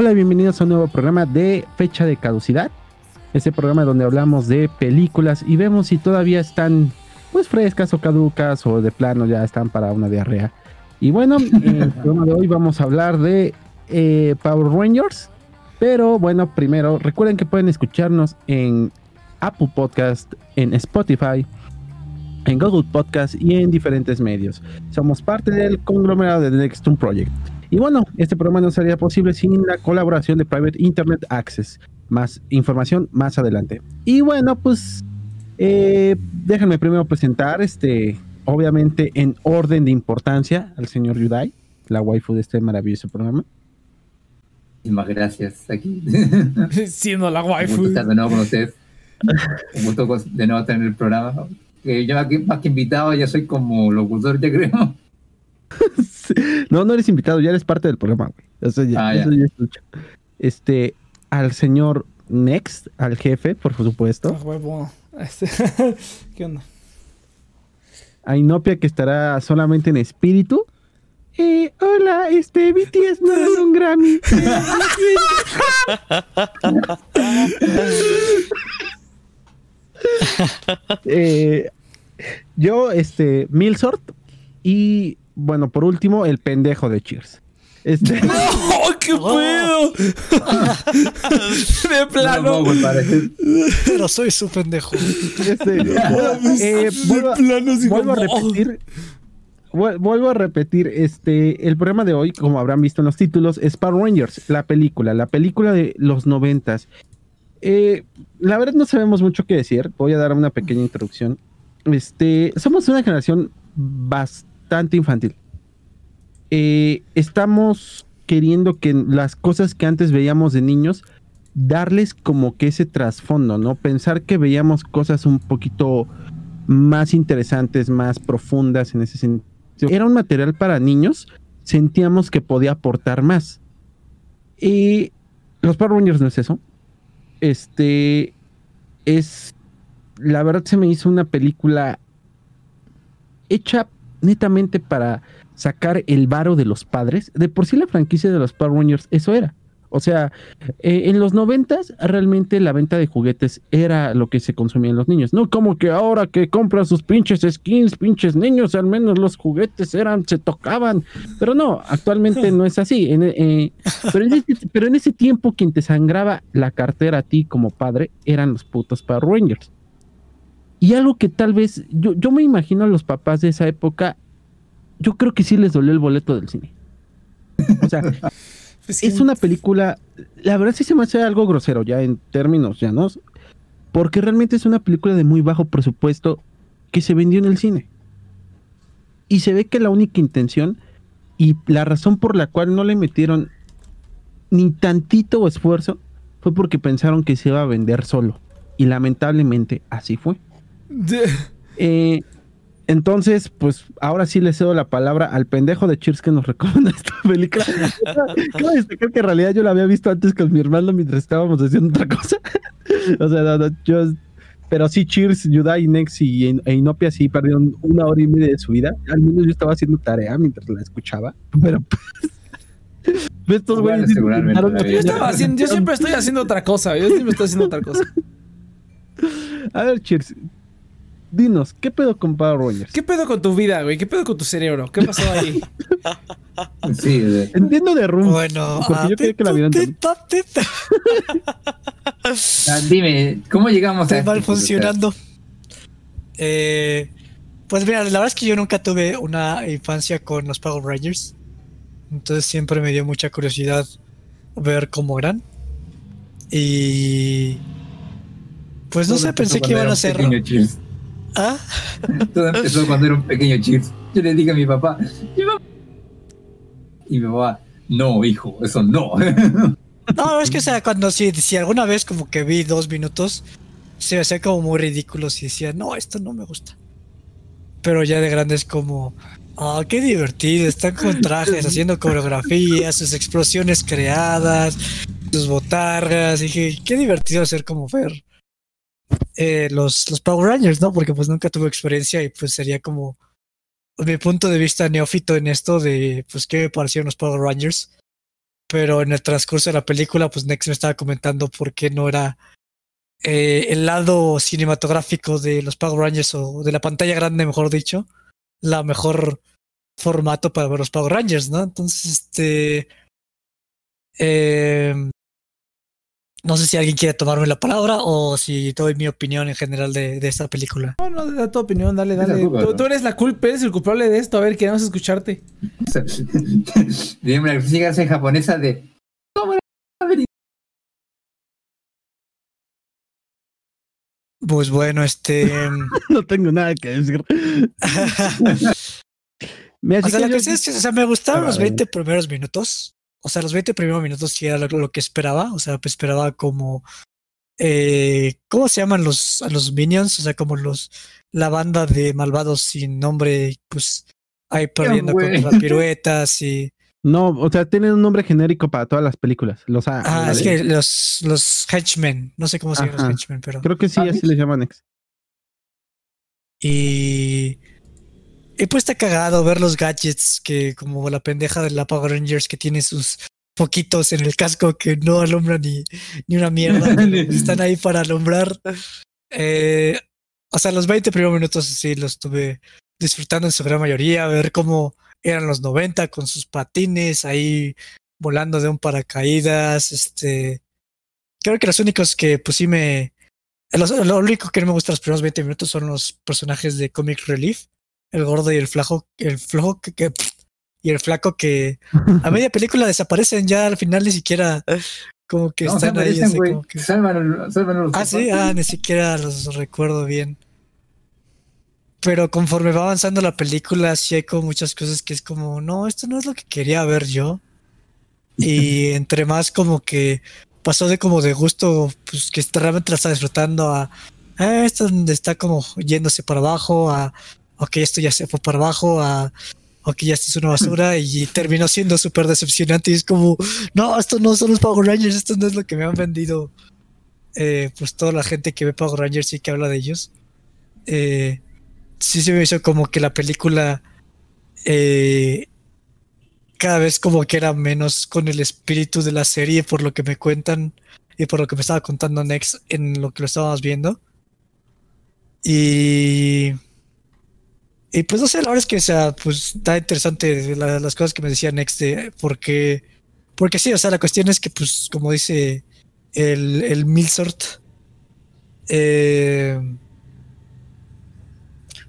Hola y bienvenidos a un nuevo programa de Fecha de Caducidad. Este programa donde hablamos de películas y vemos si todavía están pues frescas o caducas o de plano ya están para una diarrea. Y bueno, en el programa de hoy vamos a hablar de eh, Power Rangers. Pero bueno, primero recuerden que pueden escucharnos en Apple Podcast, en Spotify, en Google Podcast y en diferentes medios. Somos parte del conglomerado de The Next Project. Y bueno, este programa no sería posible sin la colaboración de Private Internet Access. Más información más adelante. Y bueno, pues eh, déjenme primero presentar, este, obviamente en orden de importancia, al señor Yudai, la waifu de este maravilloso programa. Muchísimas gracias aquí. Siendo la waifu. Un gusto estar de nuevo con ustedes. Un gusto de nuevo estar en el programa. Que yo más que invitado ya soy como locutor, ya creo. No, no eres invitado, ya eres parte del programa, güey. Eso ya, Ah, ya. eso ya es mucho. Este, al señor Next, al jefe, por supuesto. Ah, huevo. Este, ¿Qué onda? A Inopia, que estará solamente en espíritu. Eh, hola, este, BTS no ganó un Grammy. Eh, yo, este, Milsort. Y bueno, por último, el pendejo de Cheers. Este, ¡Oh, qué pedo! de No plano. es- Pero soy su pendejo. este, eh, vuelvo, plano, vuelvo a repetir. vuel- Vuelvo a repetir, este, el programa de hoy, como habrán visto en los títulos, es Power Rangers, la película, la película de los noventas. Eh, la verdad no sabemos mucho qué decir. Voy a dar una pequeña introducción. Este, somos una generación bastante infantil. Eh, estamos queriendo que las cosas que antes veíamos de niños, darles como que ese trasfondo, ¿no? Pensar que veíamos cosas un poquito más interesantes, más profundas en ese sentido. Era un material para niños, sentíamos que podía aportar más. Y los Power Rangers no es eso. Este es la verdad se me hizo una película hecha netamente para sacar el varo de los padres. De por sí la franquicia de los Power Rangers eso era. O sea, eh, en los noventas realmente la venta de juguetes era lo que se consumía en los niños. No como que ahora que compran sus pinches skins, pinches niños, al menos los juguetes eran, se tocaban. Pero no, actualmente no es así. En, eh, pero, en ese, pero en ese tiempo quien te sangraba la cartera a ti como padre eran los putos Power Rangers. Y algo que tal vez, yo, yo me imagino a los papás de esa época, yo creo que sí les dolió el boleto del cine. O sea, Pues es una película, la verdad sí se me hace algo grosero ya en términos llanos, porque realmente es una película de muy bajo presupuesto que se vendió en el cine. Y se ve que la única intención y la razón por la cual no le metieron ni tantito esfuerzo fue porque pensaron que se iba a vender solo. Y lamentablemente así fue. Eh, entonces, pues ahora sí le cedo la palabra al pendejo de Cheers que nos recomienda esta película. Quiero destacar que en realidad yo la había visto antes con mi hermano mientras estábamos haciendo otra cosa. o sea, no, no, yo. Pero sí, Cheers, Yudai, Nex y e Inopia sí perdieron una hora y media de su vida. Al menos yo estaba haciendo tarea mientras la escuchaba. Pero pues. Estos Bueno, güeyes seguramente Yo, estaba haciendo, yo siempre estoy haciendo otra cosa. Yo siempre estoy haciendo otra cosa. A ver, Cheers. Dinos, ¿qué pedo con Power Rangers? ¿Qué pedo con tu vida, güey? ¿Qué pedo con tu cerebro? ¿Qué pasó ahí? Sí, Entiendo de rumbo. Bueno, Porque yo quería que la Ah, dime, ¿cómo llegamos a mal funcionando. Eh, pues mira, la verdad es que yo nunca tuve una infancia con los Power Rangers. Entonces siempre me dio mucha curiosidad ver cómo eran. Y pues no sé, pensé que iban a ser. ¿Ah? Todo empezó cuando era un pequeño Cheers. Yo le dije a mi papá, y mi papá, no, hijo, eso no. No, es que o sea, cuando si, si alguna vez como que vi dos minutos, se me hacía como muy ridículo y decía, no, esto no me gusta. Pero ya de grande es como, ah, qué divertido, están con trajes, haciendo coreografías, sus explosiones creadas, sus botargas. Dije, qué divertido hacer como ver eh, los, los Power Rangers, ¿no? Porque pues nunca tuve experiencia y pues sería como mi punto de vista neófito en esto de, pues, qué me parecieron los Power Rangers. pero en el transcurso de la película, pues Nex me estaba comentando por qué no era eh, el lado cinematográfico de los Power Rangers o de la pantalla grande, mejor dicho, la mejor formato para ver los Power Rangers, ¿no? Entonces, este... eh, no sé si alguien quiere tomarme la palabra o si doy mi opinión en general de, de esta película. No, no, da tu opinión, dale, dale. culpa, Tú, ¿no? tú eres la culpa, eres el culpable de esto. A ver, queremos escucharte. Dime la física japonesa de. Pues bueno, este... No tengo nada que decir. Mira, O sí sea, que cuestión es que, o sea, me gustaron Ah, los vale. 20 primeros minutos. O sea, los 20 primeros minutos sí era lo, lo que esperaba. O sea, pues esperaba como. Eh, ¿Cómo se llaman los, a los minions? O sea, como los. La banda de malvados sin nombre, pues. Ahí perdiendo güey. contra piruetas y. No, o sea, tienen un nombre genérico para todas las películas. Los Ah, es que los, los henchmen. No sé cómo se llaman los henchmen, pero. Creo que sí, Ah, así sí. les llaman ex. Y. Y pues está cagado ver los gadgets que, como la pendeja de la Power Rangers que tiene sus poquitos en el casco que no alumbran ni, ni una mierda. están ahí para alumbrar. Eh, o sea, los 20 primeros minutos sí los estuve disfrutando en su gran mayoría. Ver cómo eran los 90 con sus patines ahí volando de un paracaídas. Este. Creo que los únicos que pues sí me. los- lo único que no me gusta los primeros 20 minutos son los personajes de Comic Relief. El gordo y el flaco, el flojo que, que- y el flaco que a media película desaparecen ya al final ni siquiera como que No, están ahí. así como que- Salvan, salvan los Ah, sí, ah, ni siquiera los recuerdo bien. Pero conforme va avanzando la película, sí hay como muchas cosas que es como, no, esto no es lo que quería ver yo. Y entre más como que pasó de como de gusto, pues que realmente la está disfrutando a, ah, esto está como yéndose para abajo, a, ok, esto ya se fue para abajo, a, ok, esto es una basura, y terminó siendo súper decepcionante. Y es como, no, esto no son los Power Rangers, esto no es lo que me han vendido eh, pues toda la gente que ve Power Rangers y que habla de ellos. Eh, sí se me hizo como que la película eh, cada vez como que era menos con el espíritu de la serie por lo que me cuentan y por lo que me estaba contando Next en lo que lo estábamos viendo. Y... Y pues no sé, la verdad es que o sea, pues está interesante la- las cosas que me decía Next porque porque sí, o sea, la cuestión es que pues como dice el, el Milsort. Eh,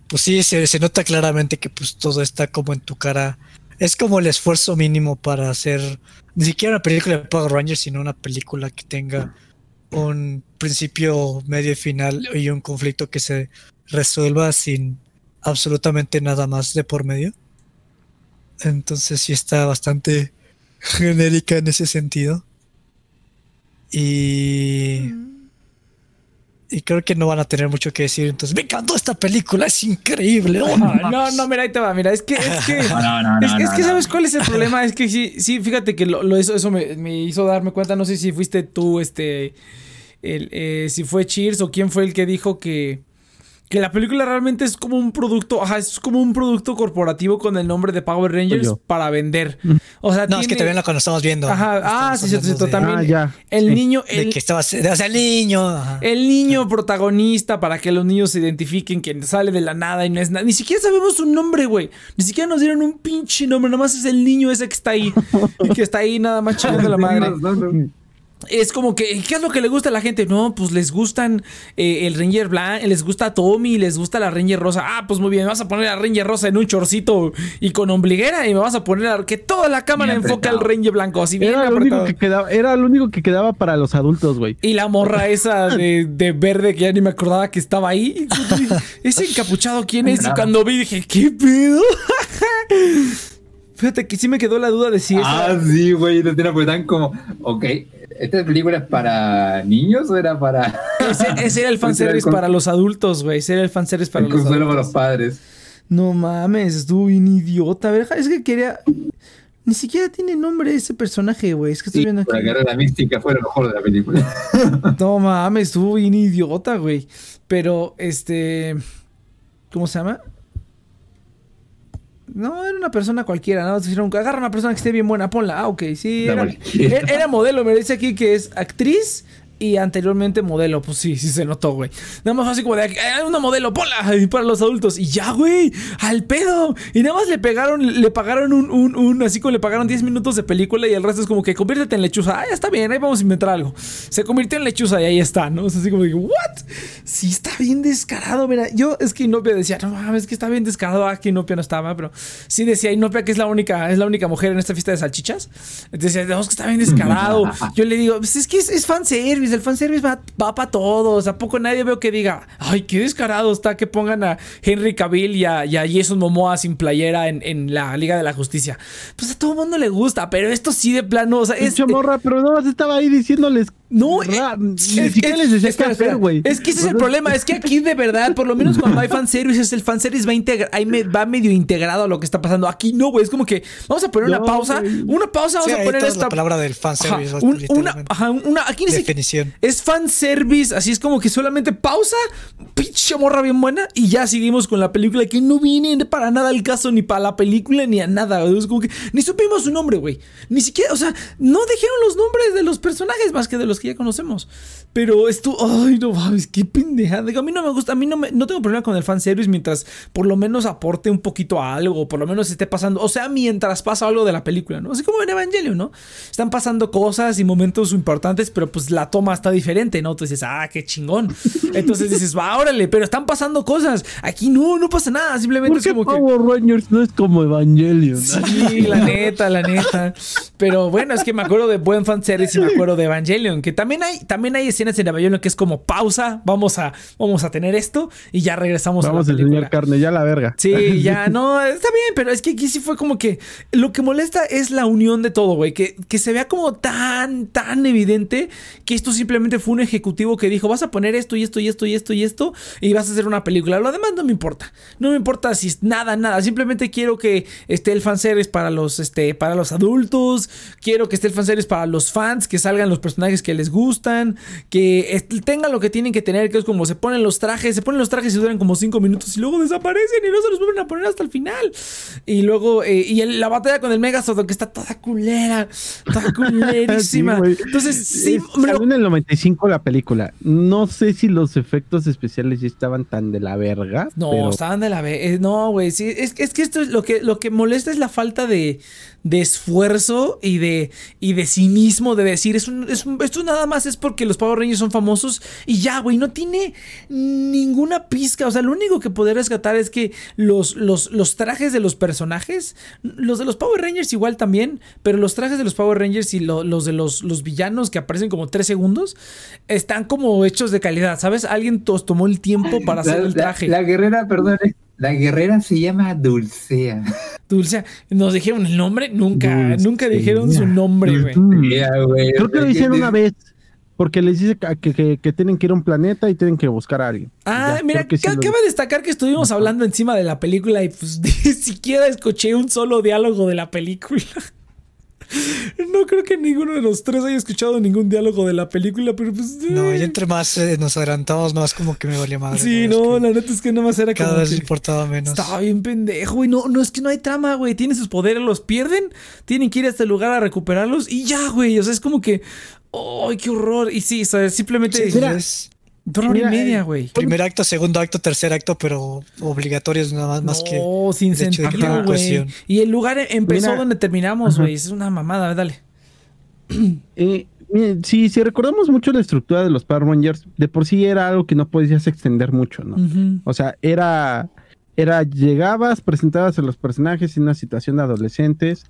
pues sí, se, se nota claramente que pues todo está como en tu cara. Es como el esfuerzo mínimo para hacer ni siquiera una película de Power Rangers, sino una película que tenga un principio, medio y final y un conflicto que se resuelva sin absolutamente nada más de por medio. Entonces sí está bastante genérica en ese sentido. Y. Y creo que no van a tener mucho que decir. Entonces, me encantó esta película, es increíble. oh, no, mames". no, mira, ahí te va. Mira, es que. Es que No, no, no, es, no, es no, que, no. ¿sabes cuál es el problema? Es que sí, sí, fíjate que lo, lo- eso, eso me, me hizo darme cuenta. No sé si fuiste tú, este. El, eh, si fue Cheers o quién fue el que dijo que. Que la película realmente es como un producto. Ajá, es como un producto corporativo con el nombre de Power Rangers para vender. O sea, No, es que también la cuando estamos viendo. Ajá, ah, sí, cierto, de- también. Ah, ya. El Sí. niño. De El, que estaba. O sea, el niño. ajá. el niño protagonista para que los niños se identifiquen que sale de la nada y no es nada. Ni siquiera sabemos su nombre, güey. Ni siquiera nos dieron un pinche nombre. Nada más es el niño ese que está ahí. y que está ahí nada más chingando la madre. Es como que, ¿qué es lo que le gusta a la gente? No, pues les gustan eh, el Ranger blanco, les gusta Tommy, les gusta la Ranger rosa. Ah, pues muy bien, me vas a poner a Ranger rosa en un chorcito y con ombliguera y me vas a poner a, que toda la cámara enfoca al apretado. Ranger blanco, así bien Era lo, único apretado. que quedaba, era lo único que quedaba para los adultos, güey. Y la morra esa de, de verde que ya ni me acordaba que estaba ahí. Ese encapuchado, ¿quién es? Y cuando vi dije, ¿qué pedo? Fíjate que sí me quedó la duda de si esa- Ah, sí, güey, tiene pues tan como, ok, ¿esta película es para niños o era para ese, ese era el fanservice con- para los adultos, güey. Ese era el fanservice para el los consuelo para adultos. los padres? No mames, estuvo bien idiota. A ver, es que quería. Ni siquiera tiene nombre ese personaje, güey. Es que estoy Sí, viendo aquí. que la mística fuera lo mejor de la película. No mames, estuvo bien idiota, güey. Pero, este. ¿Cómo se llama? No, era una persona cualquiera, ¿no? Dijeron, agarra una persona que esté bien buena, ponla. Ah, ok, sí. Era- era modelo, me dice aquí que es actriz y anteriormente modelo. Pues sí, sí se notó, güey. Nada más fue así como de, "Ay, una modelo, ponla y para los adultos. Y ya, güey, al pedo. Y nada más le pegaron, le pagaron un, un, un- así como le pagaron 10 minutos de película y el resto es como que conviértete en lechuza. Ah, ya está bien, ahí vamos a inventar algo. Se convirtió en lechuza y ahí está, ¿no? Es así como de, ¿what? Sí, está bien descarado, mira. Yo es que Inopia decía, no mames, es que está bien descarado. Ah, que Inopia no estaba, pero sí decía Inopia que es la única, es la única mujer en esta fiesta de salchichas. Entonces decía, no, es que está bien descarado. Yo le digo, pues es que es, es fanservice, el fanservice va, va para todos. ¿A poco nadie veo que diga, ay, qué descarado está que pongan a Henry Cavill y a, y a Jason Momoa sin playera en, en la Liga de la Justicia? Pues a todo el mundo le gusta, pero esto sí de plano, o sea, es. Morra, pero no estaba ahí diciéndoles. No, eh, ni es- siquiera es- les decía qué espera, hacer, güey. Es que ese es el problema, es que aquí de verdad, por lo menos cuando hay fanservice, el fanservice va, integra- ahí me- va medio integrado a lo que está pasando. Aquí no, güey, es como que vamos a poner una pausa, una pausa, vamos Sí, a poner esta la palabra del Ajá, fanservice. un- una, ajá, una, aquí ni siquiera- Definición. es fanservice, así es como que solamente pausa, pinche morra bien buena, y ya seguimos con la película que no viene para nada al caso, ni para la película, ni a nada. Es como que ni supimos su nombre, güey. Ni siquiera, o sea, no dijeron los nombres de los personajes más que de los que ya conocemos. Pero esto, ay, no mames, qué pendejada. Digo, a mí no me gusta, a mí no, me, no tengo problema con el fanservice mientras por lo menos aporte un poquito a algo, por lo menos esté pasando, o sea, mientras pasa algo de la película, ¿no? Así como en Evangelio, ¿no? Están pasando cosas y momentos importantes, pero pues la toma está diferente, ¿no? Entonces dices, ah, qué chingón. Entonces dices, va, órale, pero están pasando cosas. Aquí no, no pasa nada, simplemente ¿Por es qué como que. Power Rangers no es como Evangelion? Sí, la neta, la neta. Pero bueno, es que me acuerdo de buen fanservice y me acuerdo de Evangelion, que también hay, también hay escenas en Evangelion que es como pausa, vamos a, vamos a tener esto y ya regresamos Vamos a la película. enseñar carne, ya la verga. Sí, ya, no, está bien, pero es que aquí sí fue como que lo que molesta es la unión de todo, güey, que, que se vea como tan, tan evidente que esto simplemente fue un ejecutivo que dijo, vas a poner esto y esto y esto y esto y esto y vas a hacer una película. Lo demás no me importa, no me importa si es nada, nada, simplemente quiero que esté el fanservice para los, este, para los adultos, quiero que esté el fanservice para los fans, que salgan los personajes que les gustan, que tengan lo que tienen que tener, que es como se ponen los trajes, se ponen los trajes y duran como cinco minutos y luego desaparecen y no se los vuelven a poner hasta el final. Y luego, eh, y el- la batalla con el Megazord, que está toda culera, toda culerísima. Sí. Entonces, sí, Es- lo- en el 95 la película. No sé si los efectos especiales ya estaban tan de la verga. No, pero estaban de la vez. No, güey. Sí, es, es que esto es lo que, lo que molesta es la falta de, de esfuerzo y de, y de cinismo de decir, es un, es un- esto nada más es porque los Power Rangers son famosos y ya, güey. No tiene ninguna pizca. O sea, lo único que poder rescatar es que los, los, los trajes de los personajes, los de los Power Rangers igual también, pero los trajes de los Power Rangers y lo- los de los, los villanos que aparecen como tres segundos, están como hechos de calidad, ¿sabes? Alguien tos- tomó el tiempo para hacer La, el la- traje. la guerrera, perdón, la guerrera se llama Dulcea. Dulce, ¿nos dijeron el nombre? Nunca, nunca dijeron su nombre, güey. Dulcea. Creo que lo hicieron de- una vez. Porque les dice que, que- tienen que ir a un planeta y tienen que buscar a alguien. Ah, Ya, mira, que sí lo- cabe destacar que estuvimos hablando encima de la película y pues ni siquiera escuché un solo diálogo de la película. No creo que ninguno de los tres haya escuchado ningún diálogo de la película, pero pues... No, eh. y entre más eh, nos adelantamos, más como que me valía madre. Sí, no, la neta es que nada más era Cada como vez que- importaba menos. Estaba bien pendejo, güey. No, no, es que no hay trama, güey. Tienen sus poderes, los pierden. Tienen que ir a este lugar a recuperarlos y ya, güey. O sea, es como que. ¡Ay, qué horror! Y sí, o sea, simplemente. Sí, Mira, es Dura hora y media, güey. primer acto, segundo acto, tercer acto, pero obligatorios nada más, más que. No, sin sentido, güey. Y el lugar empezó Mira. donde terminamos, güey. Es una mamada, dale. Eh, miren, si, si recordamos mucho la estructura de los Power Rangers, de por sí era algo que no podías extender mucho, ¿no? O sea, era, era llegabas, presentabas a los personajes en una situación de adolescentes,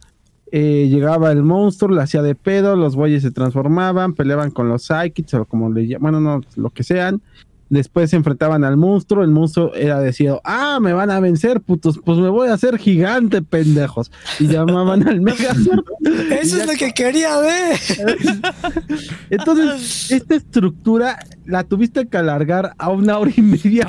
eh, llegaba el monstruo, la hacía de pedo, los güeyes se transformaban, peleaban con los psychics o como le llaman, bueno, no, lo que sean. Después se enfrentaban al monstruo, el monstruo era decidido, ah, me van a vencer, putos, pues me voy a hacer gigante, pendejos. Y llamaban al Megazord. Eso ya es lo que quería ver. Entonces, esta estructura la tuviste que alargar a una hora y media.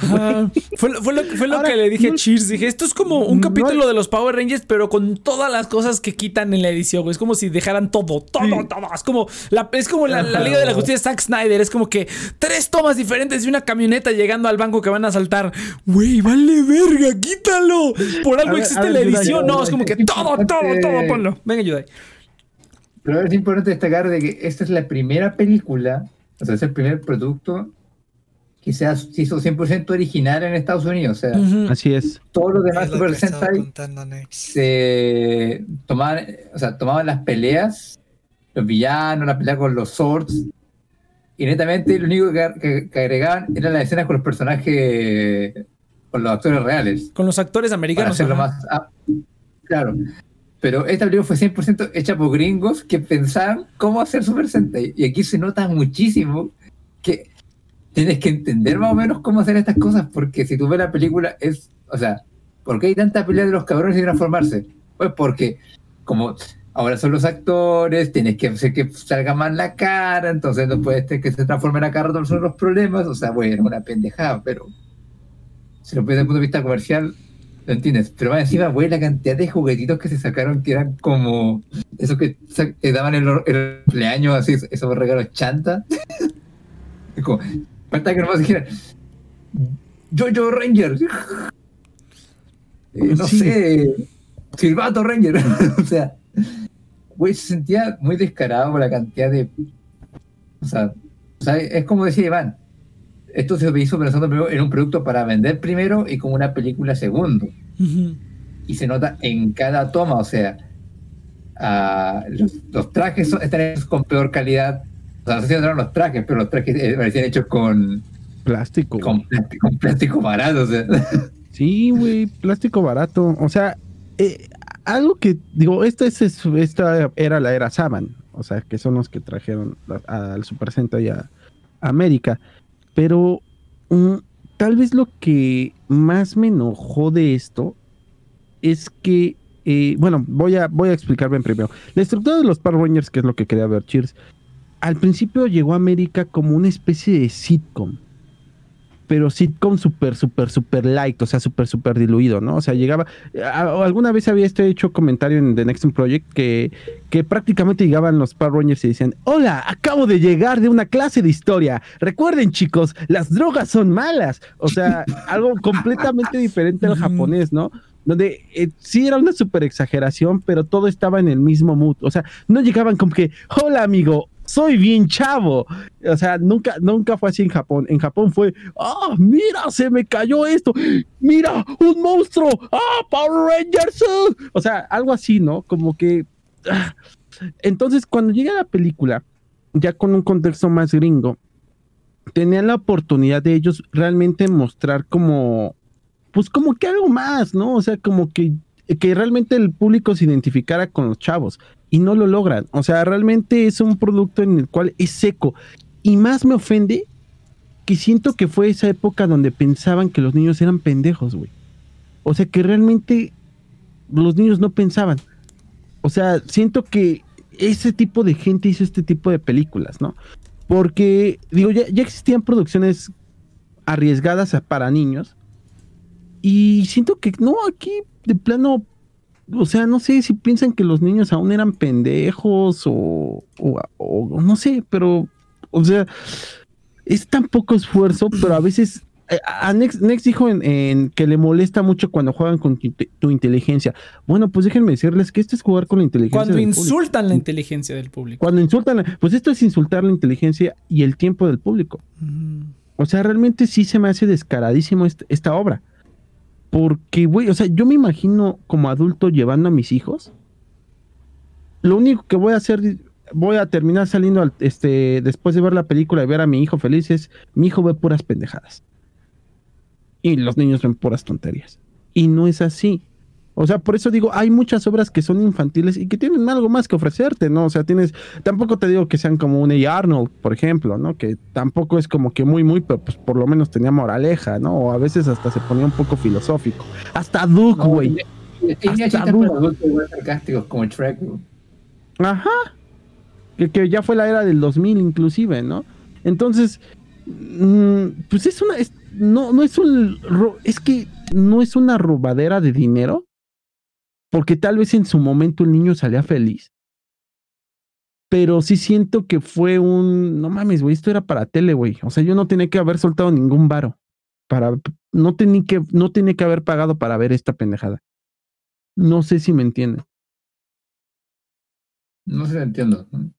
Fue, lo- fue lo, fue lo Ahora, que le dije a Cheers. Dije, esto es como un capítulo de los Power Rangers, pero con todas las cosas que quitan en la edición, güey. Es como si dejaran todo, todo, Sí. todo. Es como la, es como la, la Liga de la Justicia de Zack Snyder. Es como que tres tomas diferentes y una camioneta llegando al banco que van a saltar. Güey, vale verga, quítalo. Por algo ver, existe ver, la edición. No, es como que todo, todo, todo, ponlo. Venga, Yudai. Pero es importante destacar de que esta es la primera película, o sea, es el primer producto que se, hizo 100% original en Estados Unidos. O sea. Así es. todos los demás Super Sentai se tomaban, o sea, tomaban las peleas, los villanos, la pelea con los swords, y netamente lo único que, que- que agregaban eran las escenas con los personajes, con los actores reales. Con los actores para americanos. hacerlo ajá. más. ah, claro. Pero esta película fue 100% hecha por gringos que pensaban cómo hacer Super Sentai. Y aquí se nota muchísimo que tienes que entender más o menos cómo hacer estas cosas. Porque si tú ves la película, es. O sea, ¿por qué hay tanta pelea de los cabrones sin transformarse? Pues porque, como ahora son los actores, tienes que hacer que salga más la cara, entonces no puedes tener que se transformen la cara, todos son los problemas. O sea, bueno, una pendejada, pero si lo ves desde el punto de vista comercial, lo entiendes. Pero más encima, güey, la cantidad de juguetitos que se sacaron que eran como esos que, que daban el, el cumpleaños, así, esos regalos chanta. Como, falta que nomás dijeran, Jojo Ranger. Eh, no Sí. sé, Silvato Ranger. o sea, güey, se sentía muy descarado por la cantidad de. O sea, o sea, es como decía Iván, esto se hizo pensando primero en un producto para vender primero y como una película segundo. Y se nota en cada toma, o sea, ah, los, los trajes son- están hechos con peor calidad. O sea, no sé si notaron los trajes, pero los trajes eh, parecían hechos con, Plástico. con, plástico, con plástico barato. O sea. Sí, güey, plástico barato. O sea, eh, algo que, digo, esta, es, es- esta era la era Saban, o sea, que son los que trajeron al Super Sentai a, América. Pero mm, tal vez lo que más me enojó de esto es que, eh, bueno, voy a, voy a explicar bien primero. La estructura de los Power Rangers, que es lo que quería ver, Cheers, al principio llegó a América como una especie de sitcom pero sitcom súper, súper, súper light, o sea, súper, súper diluido, ¿no? O sea, llegaba, a- alguna vez había este hecho comentario en The Next Project que, que prácticamente llegaban los Power Rangers y decían, hola, acabo de llegar de una clase de historia, recuerden chicos, las drogas son malas, o sea, algo completamente diferente al japonés, ¿no? Donde eh, sí era una súper exageración, pero todo estaba en el mismo mood, o sea, no llegaban como que, hola amigo, soy bien chavo. O sea, nunca, nunca fue así en Japón. En Japón fue, ah, mira, se me cayó esto. Mira, un monstruo. Ah, Power Rangers. uh". O sea, algo así, ¿no? Como que. ah. Entonces, cuando llega la película, ya con un contexto más gringo, tenían la oportunidad de ellos realmente mostrar como, pues como que algo más, ¿no? O sea, como que, que realmente el público se identificara con los chavos y no lo logran. O sea, realmente es un producto en el cual es seco. Y más me ofende que siento que fue esa época donde pensaban que los niños eran pendejos, güey. O sea, que realmente los niños no pensaban. O sea, siento que ese tipo de gente hizo este tipo de películas, ¿no? Porque, digo, ya, ya existían producciones arriesgadas para niños. Y siento que no, aquí de plano o sea, no sé si piensan que los niños aún eran pendejos o, o- o no sé, pero, o sea, es tan poco esfuerzo, pero a veces, eh, a Nex, Nex dijo en, en que le molesta mucho cuando juegan con tu, tu inteligencia. Bueno, pues déjenme decirles que esto es jugar con la inteligencia. Cuando del público. insultan la inteligencia del público. Cuando insultan, pues esto es insultar la inteligencia y el tiempo del público. Ujú. O sea, realmente sí se me hace descaradísimo est- esta obra. Porque, güey, o sea, yo me imagino como adulto llevando a mis hijos. Lo único que voy a hacer, voy a terminar saliendo al- este, después de ver la película y ver a mi hijo feliz es, mi hijo ve puras pendejadas. Y los niños ven puras tonterías. Y no es así. O sea, por eso digo, hay muchas obras que son infantiles y que tienen algo más que ofrecerte, ¿no? O sea, tienes, tampoco te digo que sean como un A. Arnold, por ejemplo, ¿no? Que tampoco es como que muy, muy, pero pues por lo menos tenía moraleja, ¿no? O a veces hasta se ponía un poco filosófico. Hasta Duke, No, güey. tenía Hasta Duke. sarcásticos como Shrek. Ajá. Que, que ya fue la era del 2000 inclusive, ¿no? Entonces, mm, pues es una, es- no, no es un, es que no es una robadera de dinero, porque tal vez en su momento el niño salía feliz. pero sí siento que fue un, no mames, güey, esto era para tele, güey. O sea, yo no tenía que haber soltado ningún varo para, no tenía que, no tenía que haber pagado para ver esta pendejada. No sé si me entienden. No sé, entiendo. No,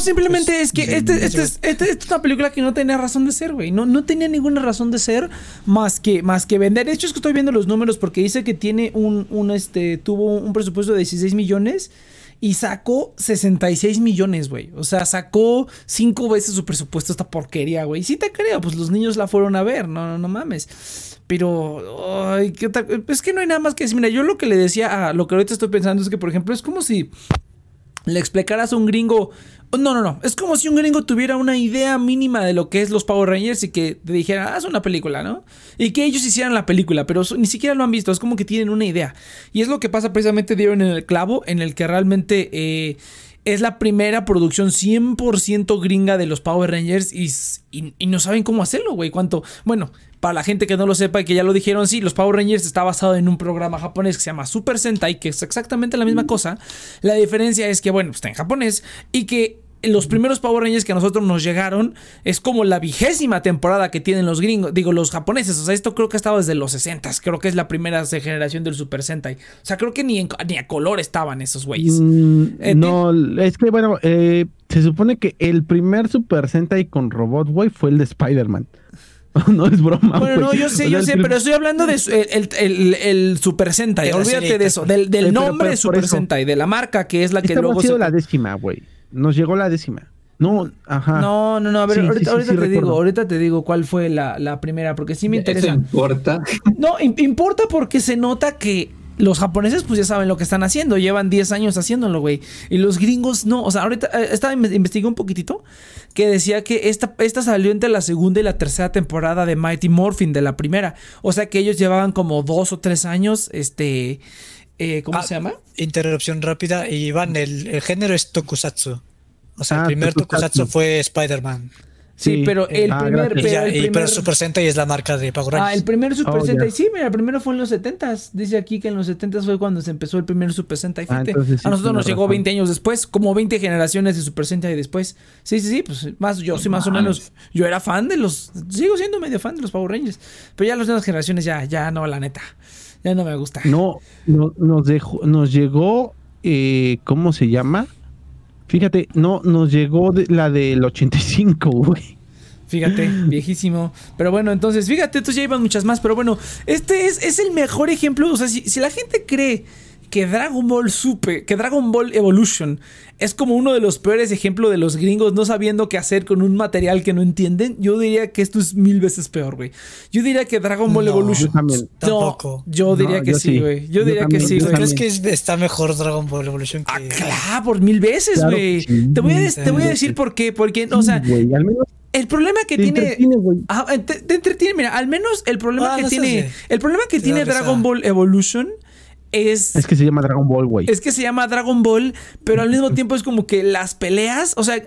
simplemente pues, es que este, este, es, este, es una película que no tenía razón de ser, güey. No, no tenía ninguna razón de ser más que, más que vender. De hecho, es que estoy viendo los números porque dice que tiene un, un este, tuvo un presupuesto de 16 millones y sacó 66 millones, güey. O sea, sacó cinco veces su presupuesto esta porquería, güey. Sí te creo, pues los niños la fueron a ver, no, no, no mames. Pero, ay, ¿qué tal? Es que no hay nada más que decir. Mira, yo lo que le decía a lo que ahorita estoy pensando es que, por ejemplo, es como si le explicaras a un gringo. No, no, no. Es como si un gringo tuviera una idea mínima de lo que es los Power Rangers y que te dijera, haz una película, ¿no? Y que ellos hicieran la película, pero ni siquiera lo han visto. Es como que tienen una idea. Y es lo que pasa precisamente, dieron en el clavo, en el que realmente eh, es la primera producción 100% gringa de los Power Rangers y, y, no saben cómo hacerlo, güey. Cuánto. Bueno, para la gente que no lo sepa y que ya lo dijeron, sí, los Power Rangers está basado en un programa japonés que se llama Super Sentai, que es exactamente la misma cosa. La diferencia es que, bueno, está en japonés y que los primeros Power Rangers que a nosotros nos llegaron es como la vigésima temporada que tienen los gringos, digo, los japoneses. O sea, esto creo que ha estado desde los 60 Creo que es la primera generación del Super Sentai. O sea, creo que ni, ni a color estaban esos güeyes. Mm, eh, no, es que bueno, eh, se supone que el primer Super Sentai con robot, güey, fue el de Spider-Man. no es broma. Bueno, no, yo sé, yo sé, pero estoy hablando de el, Super Sentai. Olvídate de eso, del, del nombre Super Sentai, de la marca que es la que luego. Ha sido la décima, güey. Nos llegó la décima. No, ajá. No, no, no, a ver, ahorita, te digo, ahorita te digo cuál fue la, la primera, porque sí me interesa. ¿Eso importa? No, importa porque se nota que los japoneses pues ya saben lo que están haciendo, llevan 10 años haciéndolo, güey. Y los gringos no, o sea, ahorita eh, estaba investigué un poquitito que decía que esta, esta salió entre la segunda y la tercera temporada de Mighty Morphin de la primera. O sea que ellos llevaban como dos o tres años, este, eh, ¿cómo ah, se llama? Interrupción rápida. Y Iván, el, género es Tokusatsu. O sea, el ah, primer tokusatsu, fue Spider-Man. Sí, pero el ah, primer. Pero, Super Sentai es la marca de Power Ah, el primer Super oh, Sentai, sí, mira, el primero fue en los 70s. Dice aquí que en los 70s fue cuando se empezó el primer Super Sentai. a nosotros nos llegó 20 años después, como 20 generaciones de Super Sentai después. Sí, sí, sí, pues más, yo sí, más o menos. Yo era fan de los. Sigo siendo medio fan de los Power Rangers. Pero ya las nuevas generaciones ya, ya no, la neta. Ya no me gusta. No, no nos dejó, nos llegó, eh, ¿cómo se llama? Fíjate, no, nos llegó de, la del 85, güey. Fíjate, viejísimo. Pero bueno, entonces, fíjate, entonces ya iban muchas más. Pero bueno, este es, es el mejor ejemplo. O sea, si, si la gente cree que Dragon Ball Super, que Dragon Ball Evolution es como uno de los peores ejemplos de los gringos no sabiendo qué hacer con un material que no entienden. Yo diría que esto es mil veces peor, güey. Yo diría que Dragon Ball Evolution. Yo también. Tampoco. Yo diría que sí, güey. Yo, diría que sí, güey. ¿Crees que está mejor Dragon Ball Evolution que.? Ah, claro, por mil veces, güey. te, voy a, te voy a decir por qué. Porque, o sea. el problema que tiene. Entretiene, ah, te, entretiene, mira, al menos el problema ah, que tiene. El problema que tiene Dragon Ball Evolution es... Es que se llama Dragon Ball, güey. Es que se llama Dragon Ball, pero al mismo tiempo es como que las peleas, o sea,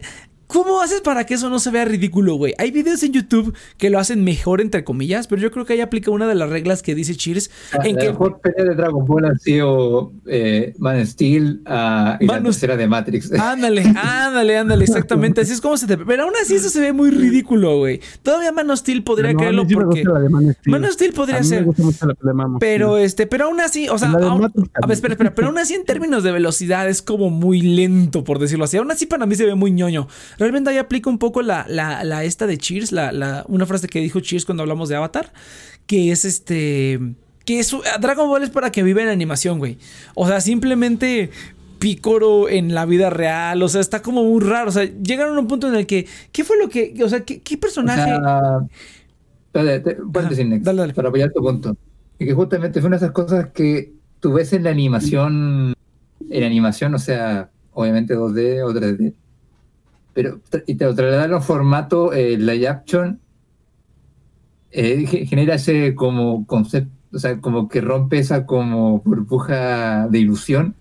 ¿Cómo haces para que eso no se vea ridículo, güey? Hay videos en YouTube que lo hacen mejor, entre comillas, pero yo creo que ahí aplica una de las reglas que dice Cheers. Ah, en la que... mejor pelea de Dragon Ball ha sido eh, Man Steel uh, y la tercera de Matrix. Ándale, ándale, ándale, exactamente. Así es como se te... Pero aún así eso se ve muy ridículo, güey. Todavía Man Steel podría no, creerlo porque... Man, Steel. podría ser. pero este, pero aún así, o sea, a ver, espera, espera, pero aún así en términos de velocidad es como muy lento, por decirlo así. Aún así para mí se ve muy ñoño. Realmente ahí aplica un poco la, la, esta de Cheers, la, una frase que dijo Cheers cuando hablamos de Avatar, que es este... Que es, Dragon Ball es para que viva en animación, güey. O sea, simplemente Picoro en la vida real. O sea, está como muy raro. O sea, llegaron a un punto en el que. ¿Qué fue lo que. O sea, ¿qué, personaje.? dale, dale, Para apoyar tu punto. Y que justamente fue una de esas cosas que tú ves en la animación. En animación, o sea, obviamente 2D o 3D pero y te lo en formato eh, live action, eh, genera ese como concepto, o sea, como que rompe esa como burbuja de ilusión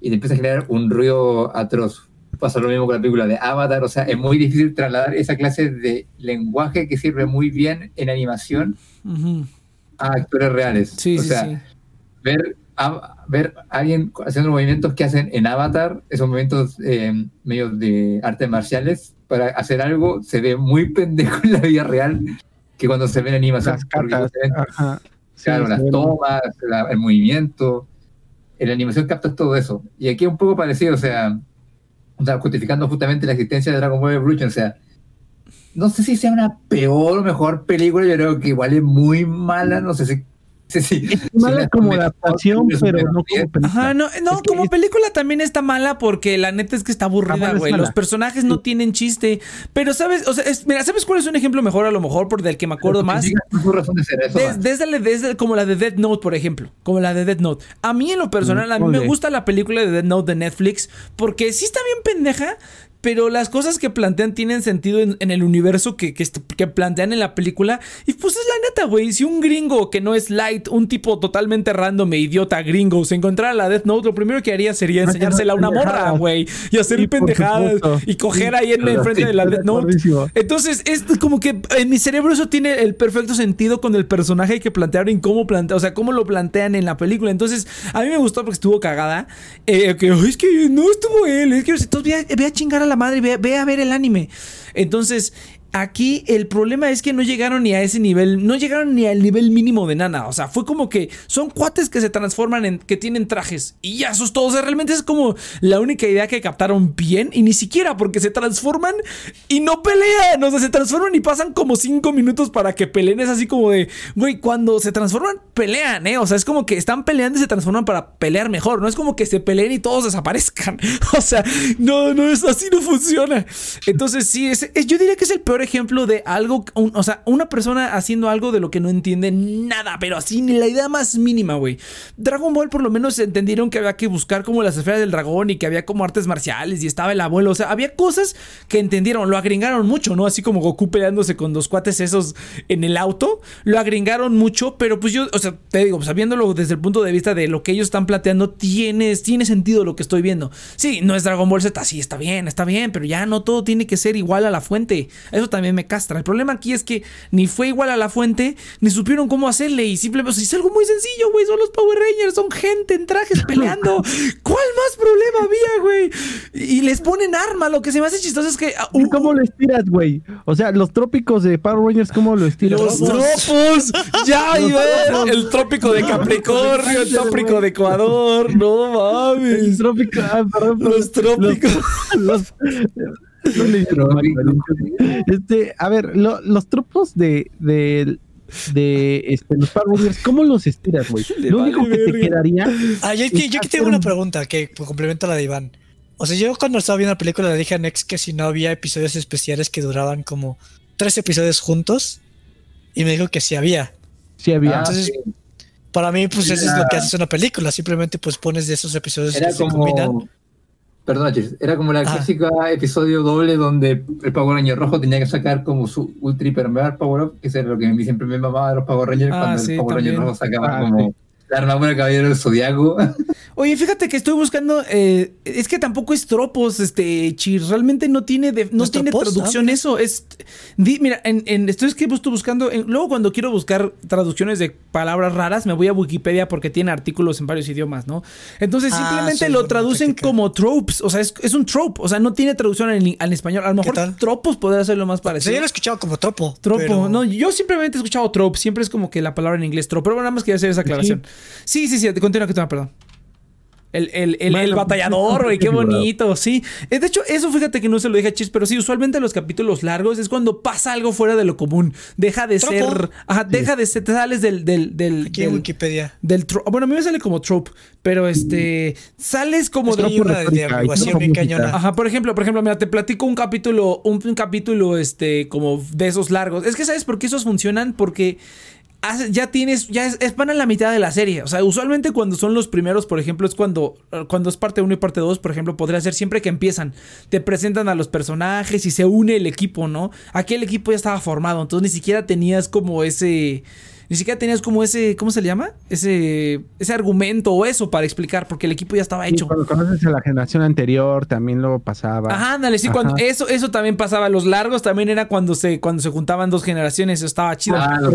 y te empieza a generar un ruido atroz. Pasa lo mismo con la película de Avatar, o sea, es muy difícil trasladar esa clase de lenguaje que sirve muy bien en animación a actores reales. Sí, o sí, sea, ver a ver a alguien haciendo movimientos que hacen en Avatar, esos movimientos eh, medio de artes marciales, para hacer algo, se ve muy pendejo en la vida real que cuando se ve en animación. Las se ven- Ajá. Sí, claro, se las ven- tomas, la- el movimiento. En la animación captas todo eso. Y aquí es un poco parecido, o sea, o sea, justificando justamente la existencia de Dragon Ball Evolution, o sea, no sé si sea una peor o mejor película, yo creo que igual es muy mala, no sé si... si- Es mala la como adaptación, pero no bien. como película. Ajá, no, no Es que como es- película también está mala porque la neta es que está aburrida, güey. Los personajes no tienen chiste. Pero, ¿sabes? O sea, es- mira, ¿sabes cuál es un ejemplo mejor a lo mejor por del que me acuerdo más? Justifica su razón de ser, eso va. Des- desde, desde como la de Death Note, por ejemplo. Como la de Death Note. A mí, en lo personal, a mí me gusta la película de Death Note de Netflix. Porque sí está bien pendeja. Pero las cosas que plantean tienen sentido en, en el universo que, que, plantean en la película. Y pues es la neta, güey. Si un gringo que no es light, un tipo totalmente random e idiota gringo, se encontrara la Death Note, lo primero que haría sería enseñársela a una morra, güey. Y hacer Sí, pendejadas. Y coger ahí en, claro, enfrente sí, de la Death de Note. Entonces, es como que en mi cerebro eso tiene el perfecto sentido con el personaje que plantearon y cómo plantea, o sea, cómo lo plantean en la película. Entonces, a mí me gustó porque estuvo cagada. Eh, que "Ay, es que no estuvo él, es que entonces ve a, ve a chingar a la madre, ve, ve a ver el anime. Entonces, aquí el problema es que no llegaron ni a ese nivel, no llegaron ni al nivel mínimo de Nana. O sea, fue como que son cuates que se transforman en, que tienen trajes. Y ya, eso es todo. O sea, realmente es como la única idea que captaron bien. Y ni siquiera porque se transforman y no pelean. O sea, se transforman y pasan como cinco minutos para que peleen. Es así como de, güey, cuando se transforman, pelean, ¿eh? O sea, es como que están peleando y se transforman para pelear mejor. No es como que se peleen y todos desaparezcan. O sea, no, no es así, no funciona. Entonces, sí, es, es- yo diría que es el peor ejemplo de algo, un- o sea, una persona haciendo algo de lo que no entiende nada, pero así ni la idea más mínima, güey. Dragon Ball por lo menos entendieron que había que buscar como las esferas del dragón y que había como artes marciales y estaba el abuelo, o sea, había cosas que entendieron, lo agringaron mucho, ¿no? Así como Goku peleándose con los cuates esos en el auto, lo agringaron mucho, pero pues yo, o sea, te digo, pues viéndolo desde el punto de vista de lo que ellos están planteando, tiene, tiene sentido lo que estoy viendo. Sí, no es Dragon Ball Z, sí, está bien, está bien, pero ya no todo tiene que ser igual a la fuente. Eso también me castra. El problema aquí es que ni fue igual a la fuente, ni supieron cómo hacerle y simplemente, es algo muy sencillo, güey, son los Power Rangers, son gente en trajes peleando. ¿Cuál más problema había, güey? Y les ponen arma, lo que se me hace chistoso es que... ¿Y uh, ¿Cómo lo estiras, güey? O sea, los trópicos de Power Rangers, ¿cómo lo estiras? Los tropos, ya iba el trópico de Capricornio, el trópico de Ecuador, no El mames. trópico, ah, perdón, Los trópicos. Los, mal, este, a ver, lo- los tropos de, de, de este, los Power Rangers, ¿cómo los estiras, güey? Lo vale único que te quedaría Ah, yo, aquí- yo aquí tengo una un- pregunta que complementa la de Iván. O sea, yo cuando estaba viendo la película le dije a Nex que si no había episodios especiales que duraban como tres episodios juntos. Y me dijo que sí había. si había. Ah, Entonces, sí. Para mí, pues eso es lo que hace una película. Simplemente pues pones de esos episodios Era que se combinan. Perdón, era como la Ah. clásica episodio doble donde el Power Ranger rojo tenía que sacar como su ultra hiper power up, que era lo que a mí siempre me mamaba de los Power Rangers Ah, cuando sí, el Power Ranger rojo sacaba Ah, como la armadura del caballero del zodiaco. Oye, fíjate que estoy buscando. eh, es que tampoco es tropos, este Chir. Realmente no tiene de- no ¿No es tiene tropos? traducción Ah, eso. Es. di- mira, en, en- estoy es que estoy buscando. en- luego, cuando quiero buscar traducciones de palabras raras, me voy a Wikipedia porque tiene artículos en varios idiomas, ¿no? Entonces Ah, simplemente lo traducen práctica. como tropes. O sea, es, es un trope. O sea, no tiene traducción en, en español. A lo mejor tropos podría ser lo más O sea, parecido. yo lo he escuchado como tropo. Tropo, pero- no, yo simplemente he escuchado trope, siempre es como que la palabra en inglés trope, pero nada más quería hacer esa aclaración. Sí, sí, sí, continúa, continúa, perdón. El, el, el, el batallador, güey, qué bonito, sí. Eh, De hecho, eso fíjate que no se lo dije a Chis, pero sí, usualmente los capítulos largos es cuando pasa algo fuera de lo común. Deja de Tropo. ser. Ajá, deja de ser. Te sales del. del, del, Aquí en del- Wikipedia. del tro- Bueno, a mí me sale como trope, pero este. Sales como Es de. que hay una de bien cañona. Ajá, por ejemplo, por ejemplo, mira, te platico un capítulo, un, un capítulo, este, como de esos largos. Es que sabes por qué esos funcionan, porque ya tienes, ya es, es- van a la mitad de la serie. O sea, usualmente cuando son los primeros, por ejemplo, es cuando, cuando es parte 1 y parte 2, por ejemplo, podría ser siempre que empiezan. Te presentan a los personajes y se une el equipo, ¿no? Aquí el equipo ya estaba formado, entonces ni siquiera tenías como ese Ni siquiera tenías como ese, ¿cómo se le llama? Ese, ese argumento o eso para explicar, porque el equipo ya estaba hecho. cuando conoces a la generación anterior, también lo pasaba. Ajá, ándale, sí, Ajá. cuando, eso, eso también pasaba. Los largos también era cuando se, cuando se juntaban dos generaciones, eso estaba chido. Ah, los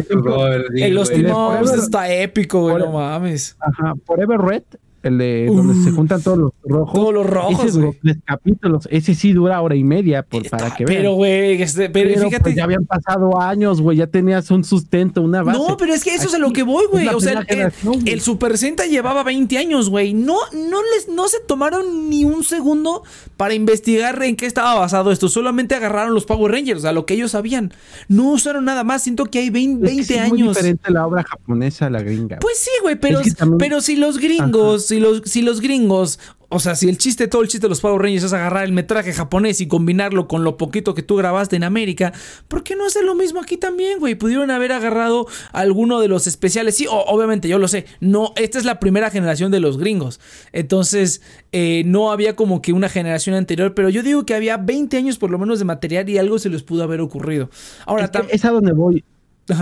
sí, el está épico, güey, no mames. Ajá, Forever Red, el de donde se juntan todos los rojos. Todos los rojos, Ese duró güey. tres capítulos. Ese sí dura hora y media, por, para que vean. pero, güey, este, pero, Pero, fíjate. pues, ya habían pasado años, güey. Ya tenías un sustento, una base. No, pero es que eso es a lo que voy, güey. es la O sea, el, güey. el Super Sentai llevaba 20 años, güey. No, no les, no se tomaron ni un segundo para investigar en qué estaba basado esto. Solamente agarraron los Power Rangers, a lo que ellos sabían. No usaron nada más. Siento que hay 20, Es que 20 sí es muy años. diferente la obra japonesa a la gringa. Pues sí, güey, pero, Es que también- pero si los gringos, si los, si los gringos, o sea, si el chiste, todo el chiste de los Power Rangers es agarrar el metraje japonés y combinarlo con lo poquito que tú grabaste en América, ¿por qué no hacer lo mismo aquí también, güey? Pudieron haber agarrado alguno de los especiales. Sí, obviamente, yo lo sé. No, esta es la primera generación de los gringos. Entonces, eh, no había como que una generación anterior, pero yo digo que había 20 años por lo menos de material y algo se les pudo haber ocurrido. Ahora, Es, es a donde voy.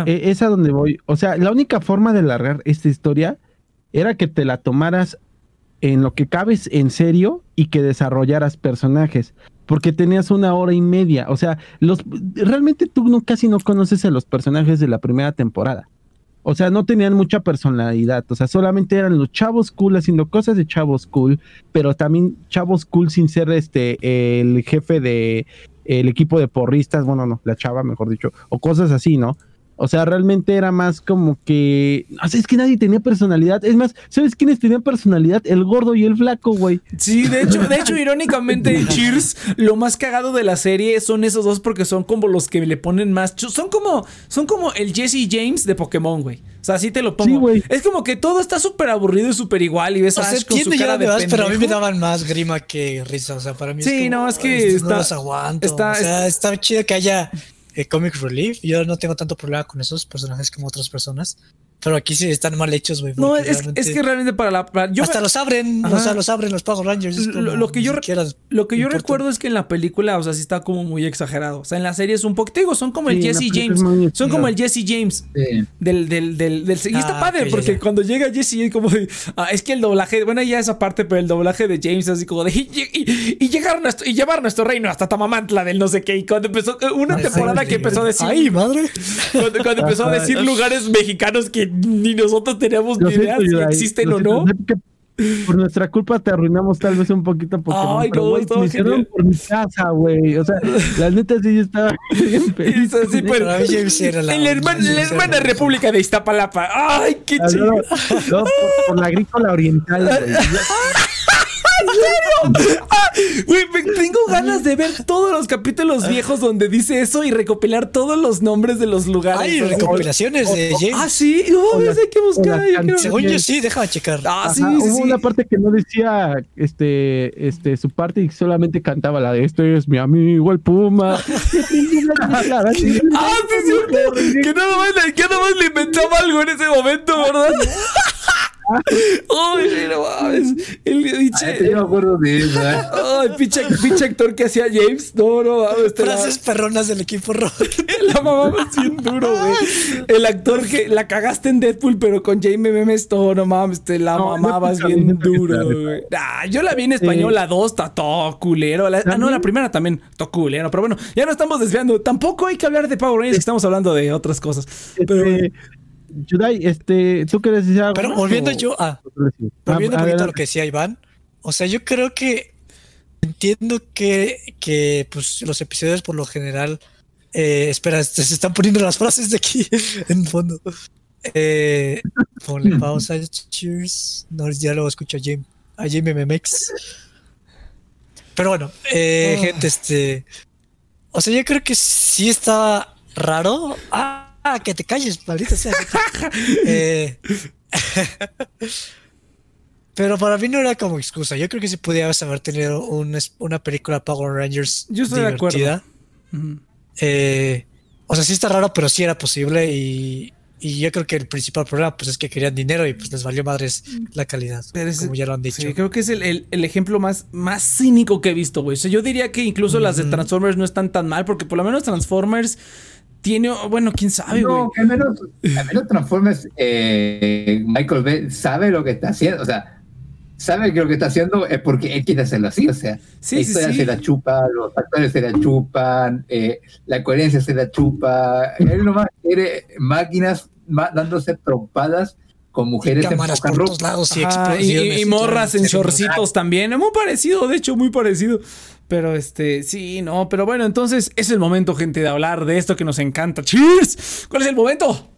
Eh, es a donde voy. O sea, la única forma de largar esta historia era que te la tomaras en lo que cabes en serio y que desarrollaras personajes. Porque tenías una hora y media. O sea, los realmente tú no, casi no conoces a los personajes de la primera temporada. O sea, no tenían mucha personalidad. O sea, solamente eran los chavos cool haciendo cosas de chavos cool, pero también chavos cool sin ser este el jefe de el equipo de porristas, bueno, no, la chava, mejor dicho, o cosas así, ¿no? O sea, realmente era más como que. O sea, es que nadie tenía personalidad. Es más, ¿sabes quiénes tenían personalidad? El gordo y el flaco, güey. Sí, de hecho, de hecho, irónicamente, Cheers, lo más cagado de la serie son esos dos porque son como los que le ponen más. Son como, son como el Jesse James de Pokémon, güey. O sea, así te lo pongo. Sí, güey. es como que todo está súper aburrido y súper igual. Y ves O a sea, Ash con su cara de además, pero a mí me daban más grima que risa. O sea, para mí Sí, es como, no, es que "Ay, estos está- no los aguanto. está- o sea, está chido que haya comic relief. Yo no tengo tanto problema con esos personajes como otras personas. Pero aquí sí están mal hechos, güey. No, es, realmente- es que realmente para la. para- yo hasta me- los abren, Ajá. o sea, los abren los Power Rangers. Lo- como, lo que yo- Lo que yo importa. recuerdo es que en la película, o sea, sí está como muy exagerado. O sea, en la serie es un poco. Te digo, son como el Sí, Jesse James. muy- Son como el Jesse James. Sí. Del, del, del, del- y está Ah, padre, porque ya. cuando llega Jesse es como de, ah, es que el doblaje, bueno, ya esa parte, pero el doblaje de James así como de, y, y, y llegar nuestro, y llevar nuestro reino hasta Tamamantla del no sé qué. Y cuando empezó, una Ay, temporada sí, que empezó a decir, Ay, madre. cuando, cuando empezó a decir lugares mexicanos que ni nosotros teníamos ni idea si existen o no. por nuestra culpa te arruinamos tal vez un poquito Pokémon. Ay, pero, no, me hicieron por mi casa, güey. O sea, la neta sí yo estaba bien feliz. pues, era la en la, onda, hermana, la República de Iztapalapa. Ay, qué Ah, chido. no, no, por, por la agrícola oriental, güey. Ah, Güey, me- tengo ganas de ver todos los capítulos viejos donde dice eso y recopilar todos los nombres de los lugares. Hay recopilaciones de James. Ah, sí, no, las- hay que buscar. yo. Según yo sí, déjame checar. Ah, sí, Ajá, sí, hubo sí. una parte que no decía este, este, su parte y solamente cantaba la de este es mi amigo el Puma. Ah, sí, es cierto. Que nada más, le- que nada más le inventaba algo en ese momento, ¿verdad? Ay, no mames. El Ay, pinche. yo me acuerdo de eso. ¿eh? Ay, pinche, pinche actor que hacía James. No, no, mames. te la- Frases perronas del equipo rojo. La mamamos bien duro, güey. El actor que la cagaste en Deadpool, pero con Jamie Memes, todo, no mames, te la No, mamabas bien duro, güey. Ah, yo la vi en español, Sí. la 2, está todo culero. La- ah, no, la primera también, todo culero. Pero bueno, ya no estamos desviando. Tampoco hay que hablar de Power Rangers, que estamos hablando de otras cosas. Pero, Este, Yudai, este, ¿tú quieres decir algo? Pero volviendo o- yo a. Ah, Volviendo un poquito a lo que decía Iván, o sea, yo creo que entiendo que, que pues, los episodios por lo general. eh, espera, se están poniendo las frases de aquí en fondo. Eh, ponle pausa, cheers. No, ya luego escucho a Jim, a Jimmy MMX. Pero bueno, eh, Ah. gente, este. O sea, yo creo que sí está raro. Ah, que te calles, maldita sea. eh, pero para mí no era como excusa. Yo creo que sí podías haber tenido un una película Power Rangers Yo estoy de acuerdo. Eh, o sea, sí está raro, pero sí era posible. Y, y yo creo que el principal problema pues es que querían dinero y pues les valió madres la calidad. Pero es- como ya lo han dicho. Sí, creo que es el, el- el ejemplo más, más cínico que he visto, güey. O sea, yo diría que incluso las de Transformers no están tan mal, porque por lo menos Transformers tiene, bueno, quién sabe, güey. No, que al menos, al menos Transformers, eh, Michael Bay sabe lo que está haciendo, o sea, sabe que lo que está haciendo es porque él quiere hacerlo así, o sea, Sí, la sí, historia sí. se la chupa, los actores se la chupan, eh, la coherencia se la chupa, él nomás quiere máquinas dándose trompadas con mujeres en cámaras poca por todos lados y Ajá, y, explosiones. y morras en claro. shortcitos también. Muy parecido, de hecho, muy parecido. Pero este, sí, no, pero bueno, entonces es el momento, gente, de hablar de esto que nos encanta. ¡Cheers! ¿Cuál es el momento?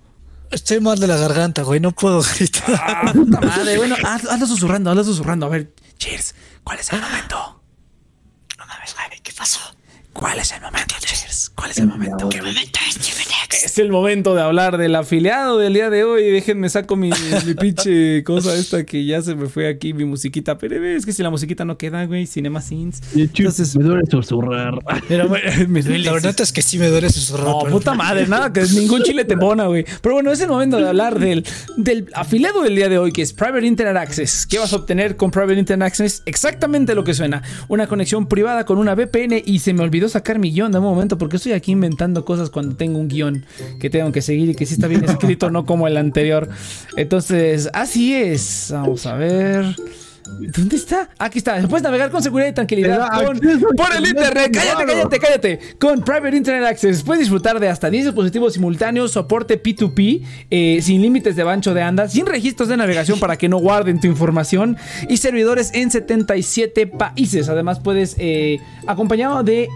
Estoy mal de la garganta, güey, no puedo gritar. Ah, puta madre. Bueno, hazlo susurrando, hazlo susurrando. A ver, cheers. ¿Cuál es el momento? No mames, güey, ¿qué pasó? ¿Cuál es el momento, cheers? ¿Cuál es el momento? ¿Qué momento es? Es el momento de hablar del afiliado del día de hoy. Déjenme saco mi, mi pinche cosa esta que ya se me fue aquí, mi musiquita. Pero es que si la musiquita no queda, güey, Cinema Sins. Entonces, me duele susurrar. pero bueno, me duele. La verdad es que sí me duele susurrar. No, pero- puta madre, nada, que ningún chile te embona, güey. Pero bueno, es el momento de hablar del, del afiliado del día de hoy, que es Private Internet Access. ¿Qué vas a obtener con Private Internet Access? Exactamente lo que suena. Una conexión privada con una VPN y se me olvidó sacar mi guion de un momento porque estoy aquí inventando cosas cuando tengo un guion que tengo que seguir y que sí está bien escrito, no como el anterior. Entonces, así es. Vamos a ver. ¿Dónde está? Aquí está. Puedes navegar con seguridad y tranquilidad con- acceso a por el internet. Cállate, cállate, cállate. Con Private Internet Access puedes disfrutar de hasta 10 dispositivos simultáneos, soporte P2P, eh, sin límites de ancho de anda, sin registros de navegación para que no guarden tu información y servidores en 77 países. Además, puedes, eh, acompañado de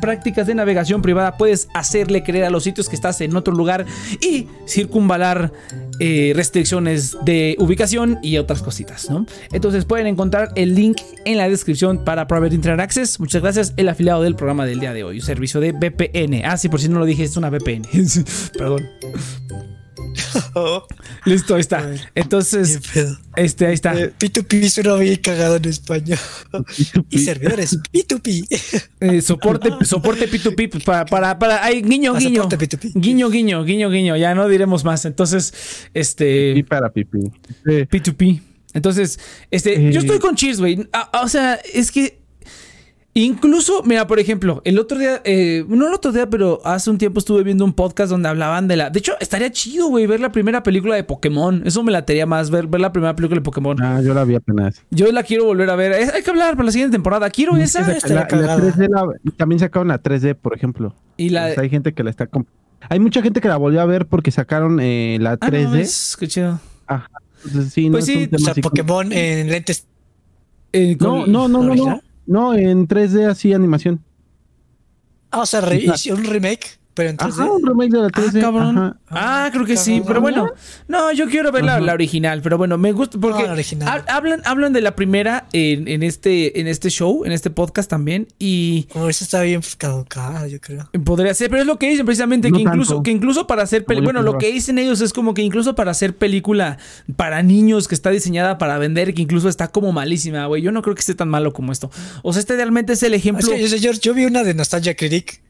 prácticas de navegación privada, puedes hacerle creer a los sitios que estás en otro lugar y circunvalar eh, restricciones de ubicación y otras cositas, ¿no? Entonces pueden encontrar el link en la descripción para Private Internet Access. Muchas gracias, el afiliado del programa del día de hoy, servicio de VPN. Ah, sí, por si no lo dije, es una VPN. Perdón. Listo, ahí está. ¿Qué Entonces, este, ahí está. Eh, P2P suena bien cagado en español. Y servidores P2P. Eh, soporte, soporte P2P pues, para, para, para, ay, guiño, Ah, guiño. soporte P2P. Guiño, guiño, guiño, guiño. Ya no diremos más. Entonces, este, para pipí. Eh, P2P. Entonces, este, Eh. yo estoy con Cheers, güey. Ah, ah, o sea, es que incluso, mira, por ejemplo, el otro día, eh, no el otro día, pero hace un tiempo estuve viendo un podcast donde hablaban de la. De hecho, estaría chido, güey, ver la primera película de Pokémon. Eso me latería más, ver, ver la primera película de Pokémon. ah, yo la vi apenas. Yo la quiero volver a ver. Es- hay que hablar para la siguiente temporada. Quiero esa. La- la, estaría la. 3D también sacaron la 3D, por ejemplo. y la. Hay gente que la está Hay mucha gente que la volvió a ver porque sacaron eh, la Ah, no, 3D. es- qué chido. Ajá. Entonces, sí, Pues no es sí, un tema O sea, Pokémon en lentes. Eh, No, no, no, no, no. No, en 3D así animación. Ah, o sea, re- hicieron un remake, pero en 3D. Ajá, un remake de la Ah, 3D. cabrón. ajá. Ah, creo que sí, cabrón. pero bueno. No, yo quiero ver la, original, pero bueno, me gusta porque No, la original. hab- hablan, hablan de la primera en, en este, en este show, en este podcast también, y Como eso está bien caducada, yo creo. podría ser, pero es lo que dicen precisamente, No que incluso, que incluso para hacer yo bueno, lo que dicen ellos es como que incluso para hacer película para niños que está diseñada para vender, que incluso está como malísima, güey. Yo no creo que esté tan malo como esto. O sea, este realmente es el ejemplo. Es que yo, yo- yo vi una de Nostalgia Critic.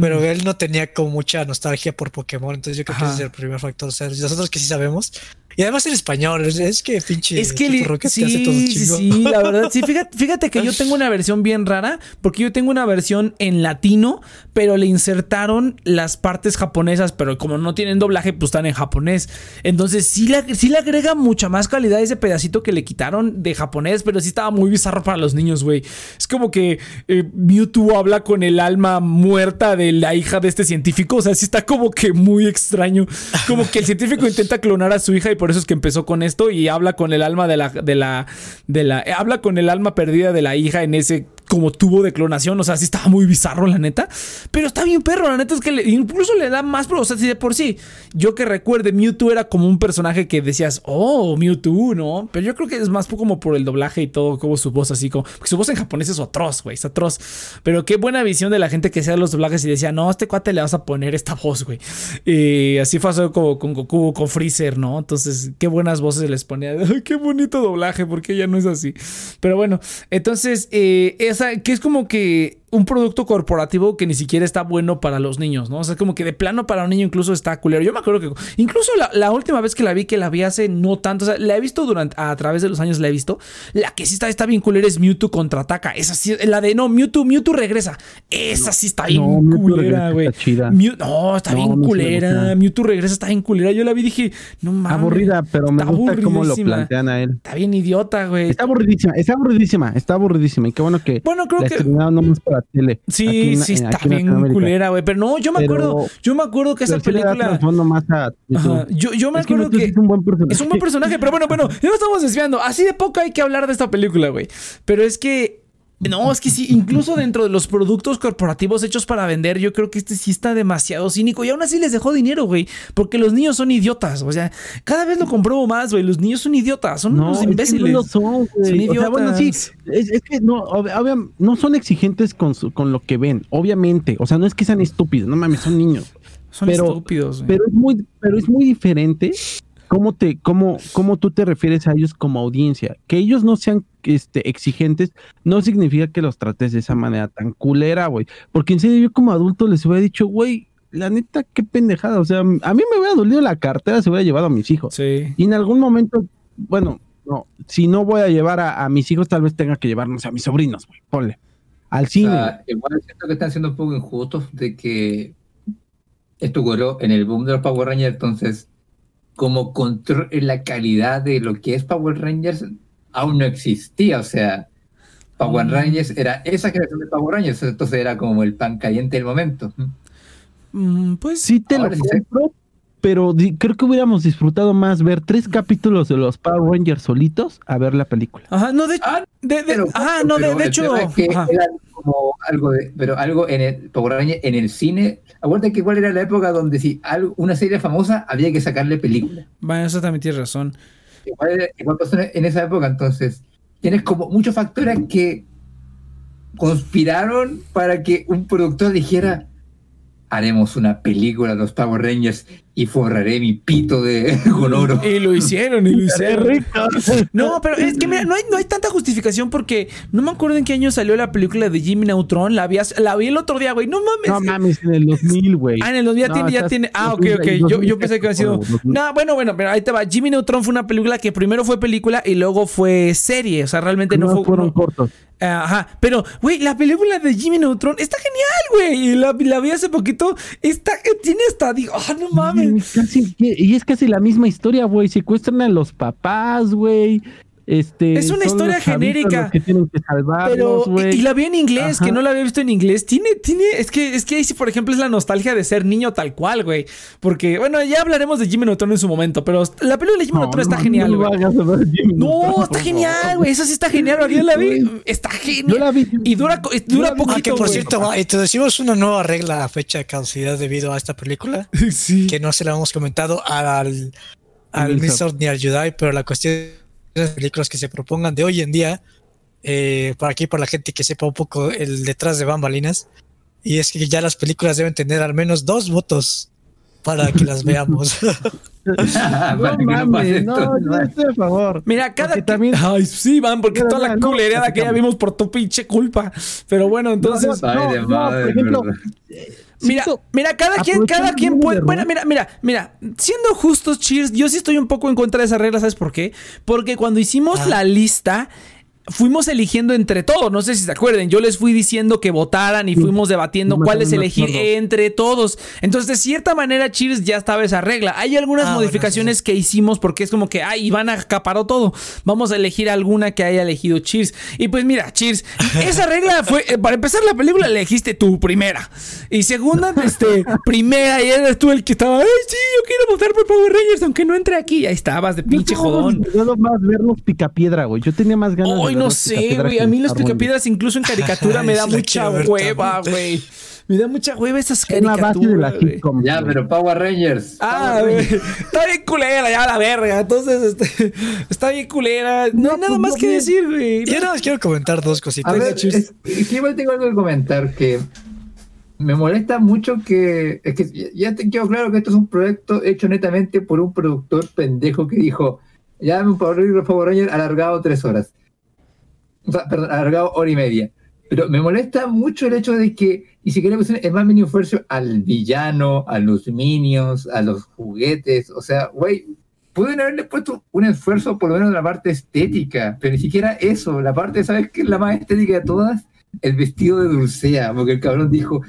Pero él no tenía como mucha nostalgia por Pokémon, entonces yo creo que ese es el primer factor. O sea, nosotros que sí sabemos. Y además en español, es, que pinche. Es que te sí, hace todo sí, la verdad. Sí, fíjate, fíjate que yo tengo una versión bien rara, porque yo tengo una versión en latino, pero le insertaron las partes japonesas, pero como no tienen doblaje, pues están en japonés. Entonces sí le, sí le agrega mucha más calidad ese pedacito que le quitaron de japonés, pero sí estaba muy bizarro para los niños, güey. Es como que eh, Mewtwo habla con el alma muerta de la hija de este científico, o sea, sí está como que muy extraño. Como que el científico intenta clonar a su hija y por eso es que empezó con esto y habla con el alma de la de la de la eh, habla con el alma perdida de la hija en ese como tubo de clonación, o sea, sí estaba muy bizarro la neta, pero está bien perro, la neta es que incluso le da más, pero o sea, si de por sí, yo que recuerde Mewtwo era como un personaje que decías, "Oh, Mewtwo", ¿no? Pero yo creo que es más como por el doblaje y todo, como su voz así como, su voz en japonés es atroz, güey, es atroz. Pero qué buena visión de la gente que hacía los doblajes y decía, "No, a este cuate le vas a poner esta voz, güey." Y así pasó como con Goku, con Freezer, ¿no? Entonces, qué buenas voces les ponía. Qué bonito doblaje, porque ya no es así. Pero bueno, entonces, eh, esa, que es como que un producto corporativo que ni siquiera está bueno para los niños, ¿no? O sea, como que de plano para un niño incluso está culero. Yo me acuerdo que incluso la, la última vez que la vi, que la vi hace no tanto, o sea, la he visto durante, a través de los años la he visto. La que sí está, está bien culera es Mewtwo contraataca. Esa sí, la de no, Mewtwo, Mewtwo regresa. Esa sí está bien No, culera, güey. No, está No, bien culera. Mewtwo regresa, está bien culera. Yo la vi y dije, no mames. Aburrida, pero me gusta cómo lo plantean a él. Está bien idiota, güey. Está aburridísima, está aburridísima, está aburridísima. Y qué bueno que Bueno, creo la que. para tele. Sí, en- sí, está bien culera, güey. Pero no, yo me Pero- acuerdo. Yo me acuerdo que esa película. más a. Ajá, Yo, yo me Es acuerdo que. es un buen personaje. Es un buen personaje, pero bueno, bueno, ya nos estamos desviando. Así de poco hay que hablar de esta película, güey. Pero es que. No, es que sí, incluso dentro de los productos corporativos hechos para vender, yo creo que este sí está demasiado cínico y aún así les dejó dinero, güey. Porque los niños son idiotas. O sea, cada vez lo compruebo más, güey. Los niños son idiotas, son No, unos imbéciles. no son, güey. Son O sea, bueno, sí, idiotas. es, es que no, obvia- no son exigentes con, su- con lo que ven, obviamente. O sea, no es que sean estúpidos, no mames, son niños. Son pero- estúpidos, güey. Pero es muy, pero es muy diferente cómo te, cómo, cómo tú te refieres a ellos como audiencia. Que ellos no sean este, exigentes, no significa que los trates de esa manera tan culera, güey. Porque en serio, yo como adulto les hubiera dicho, güey, la neta, qué pendejada. O sea, a mí me hubiera dolido la cartera, se hubiera llevado a mis hijos. Sí. Y en algún momento, bueno, no, si no voy a llevar a, a mis hijos, tal vez tenga que llevarnos a mis sobrinos, güey. Ponle. Al O cine. sea, igual siento que están siendo un poco injustos de que esto ocurrió en el boom de los Power Rangers, entonces como control en la calidad de lo que es Power Rangers aún no existía, o sea, Power Mm. Rangers era esa generación de Power Rangers, entonces era como el pan caliente del momento. Mm, pues Sí te Ahora lo sí. Pero di- creo que hubiéramos disfrutado más ver tres capítulos de los Power Rangers solitos a ver la película. Ajá, no, de, Ah, de, de- Pero, ajá, no, de, pero de el hecho. es que ajá. era como algo de, pero algo en el Power Rangers en el cine. Acuérdate que igual era la época donde si algo, una serie famosa había que sacarle película. Bueno, eso también tienes razón. Igual, era- igual pasó en esa época, entonces tienes como muchos factores que conspiraron para que un productor dijera haremos una película de los Power Rangers y forraré mi pito de con oro. Y lo hicieron, y lo ¡Qué hicieron. rico! No, pero es que mira, no hay, no hay tanta justificación porque no me acuerdo en qué año salió la película de Jimmy Neutron. La vi, la vi el otro día, güey. No mames. No mames, en el 2000, güey. Ah, en el 2000 ya No, tiene, ya estás- tiene. Ah, ok, 2000, ok. Yo, yo pensé que había sido. 2000. No, bueno, bueno, pero ahí te va. Jimmy Neutron fue una película que primero fue película y luego fue serie. O sea, realmente no, No fue. fueron no- cortos. Ajá, pero, güey, la película de Jimmy Neutron está genial, güey. Y la, la vi hace poquito. Está, tiene hasta, digo, ah, no mames. Casi, y es casi la misma historia, güey. Secuestran a los papás, güey. Este, Es una historia genérica. que tienen que Pero, y, güey. y la vi en inglés, Ajá. que no la había visto en inglés. Tiene, tiene, es que, es que ahí sí, por ejemplo, es la nostalgia de ser niño tal cual, güey. Porque, bueno, ya hablaremos de Jimmy Neutron en su momento, pero la película de Jimmy No, Neutron está no, genial, no güey. No, está genial, güey. Esa sí está genial. Yo la vi. Güey. Está Yo genial. la vi. Y dura, Yo dura vi. Ah, poquito, que por güey. cierto, introducimos una nueva regla a fecha de caducidad debido a esta película, Sí. que no se la hemos comentado al, al. Milsop ni al Judai, pero la cuestión de las películas que se propongan de hoy en día, eh, por aquí, para la gente que sepa un poco el detrás de bambalinas, y es que ya las películas deben tener al menos dos votos para que las veamos. Para No no mames, no, estoy a favor. Mira, cada que- también- Ay, sí, van, porque Pero toda la no, culereada que ya vimos por tu pinche culpa. Pero bueno, entonces. No, Ay, de no, madre, por ejemplo, verdad. Mira, mira, cada quien, cada quien puede. Bueno, mira, mira, mira. Siendo justos, Cheers, yo sí estoy un poco en contra de esa regla, ¿sabes por qué? Porque cuando hicimos Ah. la lista. Fuimos eligiendo entre todos, no sé si se acuerden, yo les fui diciendo que votaran y Sí. fuimos debatiendo No cuáles elegir no entre todos. Entonces, de cierta manera, Cheers ya estaba esa regla. Hay algunas Ah, bueno, modificaciones que hicimos porque es como que, ay, Iván acaparó todo. Vamos a elegir alguna que haya elegido Cheers. Y pues mira, Cheers, esa regla fue, eh, para empezar la película elegiste tú primera. Y segunda, este, primera, y eres tú el que estaba, ay, sí, yo quiero votar por Power Rangers, aunque no entre aquí. Y ahí estabas de Yo pinche jodón. disfrutando más ver los picapiedra, güey. Yo tenía más ganas de Ay, no sé, güey. A mí los picapiedras, incluso en caricatura, me da mucha hueva, güey. Me da mucha hueva esas Es la base de la caricaturas. Ya, pero Power Rangers. Ah, güey. Rangers. Está bien culera, ya la verga. Entonces, este, está bien culera. No, hay No, nada pues, más no, que decir, güey. Yo nada más quiero comentar dos cositas. A ver, es, igual tengo algo que comentar que me molesta mucho que es que ya- te quedó claro que esto es un proyecto hecho netamente por un productor pendejo que dijo ya un Power Ranger Power Ranger alargado tres horas perdón alargado hora y media Pero me molesta mucho el hecho de que ni siquiera el más mínimo esfuerzo al villano, a los minions, a los juguetes. O sea, güey, pueden haberle puesto un esfuerzo por lo menos en la parte estética, pero ni siquiera eso. La parte, ¿sabes qué es la más estética de todas? El vestido de Dulcea, porque el cabrón dijo,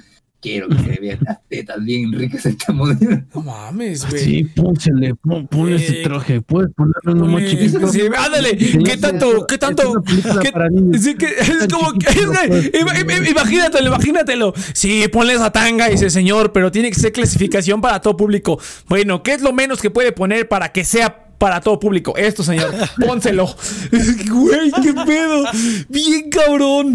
quiero que se vean las tetas bien ricas esta modelo. No mames, güey. Sí, pónsele, pon, pon ese Eh, traje, puedes ponerlo uno más chiquito. sí, ándale, ¿qué tanto, qué tanto? qué- sí, que es como que, es pues, ima- ima- imagínatelo, imagínatelo. Sí, ponle esa tanga, dice señor, pero tiene que ser clasificación para todo público. Bueno, ¿qué es lo menos que puede poner para que sea para todo público? Esto, señor, pónselo. Güey, qué pedo. Bien cabrón.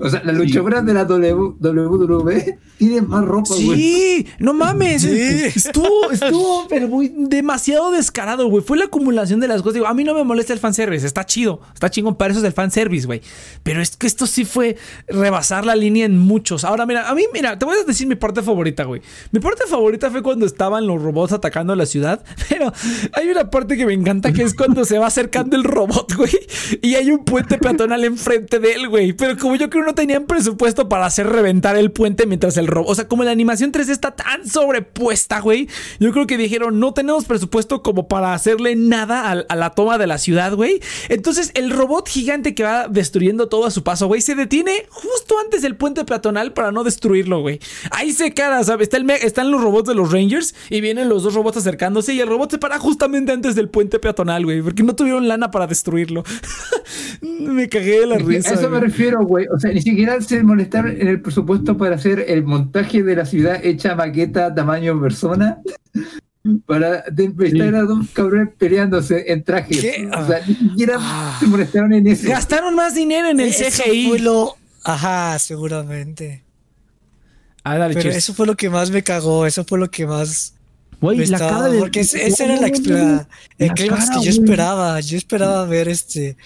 O sea, las luchadoras de la W- WWE tienen más ropa, güey. Sí, no mames. Sí. Estuvo, estuvo, pero muy demasiado descarado, güey. Fue la acumulación de las cosas. Digo, a mí no me molesta el fanservice, está chido, está chingón, para eso es el fanservice, güey. Pero es que esto sí fue rebasar la línea en muchos. Ahora, mira, a mí, mira, te voy a decir mi parte favorita, güey. Mi parte favorita fue cuando estaban los robots atacando la ciudad. Pero hay una parte que me encanta que es cuando se va acercando el robot, güey. Y hay un puente peatonal enfrente de él, güey. Pero como yo creo que no tenían presupuesto para hacer reventar el puente mientras el robot. O sea, como la animación 3D está tan sobrepuesta, güey. Yo creo que dijeron, no tenemos presupuesto como para hacerle nada a, a la toma de la ciudad, güey. Entonces, el robot gigante que va destruyendo todo a su paso, güey, se detiene justo antes del puente peatonal para no destruirlo, güey. Ahí se cara, ¿sabes? Está el están los robots de los Rangers y vienen los dos robots acercándose y el robot se para justamente antes del puente peatonal, güey, porque no tuvieron lana para destruirlo. me cagué de la risa. a eso me refiero, güey. O sea, ni siquiera se molestaron en el presupuesto para hacer el montaje de la ciudad hecha maqueta tamaño persona. Para de- estar a dos cabrones peleándose en trajes. ¿Qué? O sea, ni siquiera Ah. se molestaron en eso. Gastaron más dinero en el Eso CGI. fue lo- Ajá, seguramente. Ah, dale, Pero eso fue lo que más me cagó, eso fue lo que más Güey, la estaba- cara de... Porque ese era la, la- La cara, que yo esperaba. Yo esperaba ver este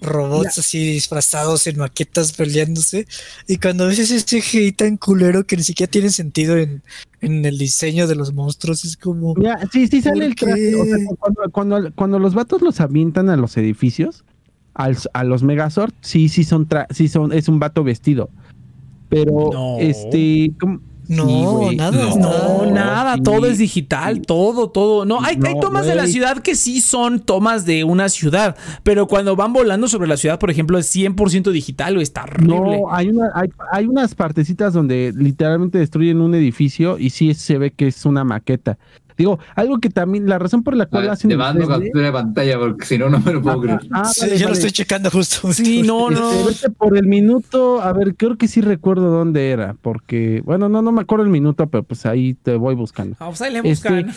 robots así disfrazados en maquetas peleándose. Y cuando ves ese CGI tan culero que ni siquiera tiene sentido en, en el diseño de los monstruos, es como. Ya, sí, sí sale ¿Por el traje. O sea, qué? cuando, cuando, cuando los vatos los avientan a los edificios, al- a los Megazord, sí, sí son, tra- sí son, es un vato vestido. Pero, No. este. No, Sí, güey. nada, No, nada, sí. todo es digital, todo, todo. No, hay, tomas de la ciudad que sí son tomas de una ciudad, pero cuando van volando sobre la ciudad, por ejemplo, es 100% digital, güey, está horrible. No, hay, una, hay, hay unas partecitas donde literalmente destruyen un edificio y sí se ve que es una maqueta. Digo, algo que también, la razón por la cual ver, hacen te en mando 3D captura de pantalla porque si no, no me lo puedo creer. Ah, Sí, vale, yo lo vale. estoy checando justo. Sí, no, no. Este, vete por el minuto, a ver, creo que sí recuerdo dónde era, porque, bueno, no, no me acuerdo el minuto, pero pues ahí te voy buscando. Ah, pues ahí le Este, buscan.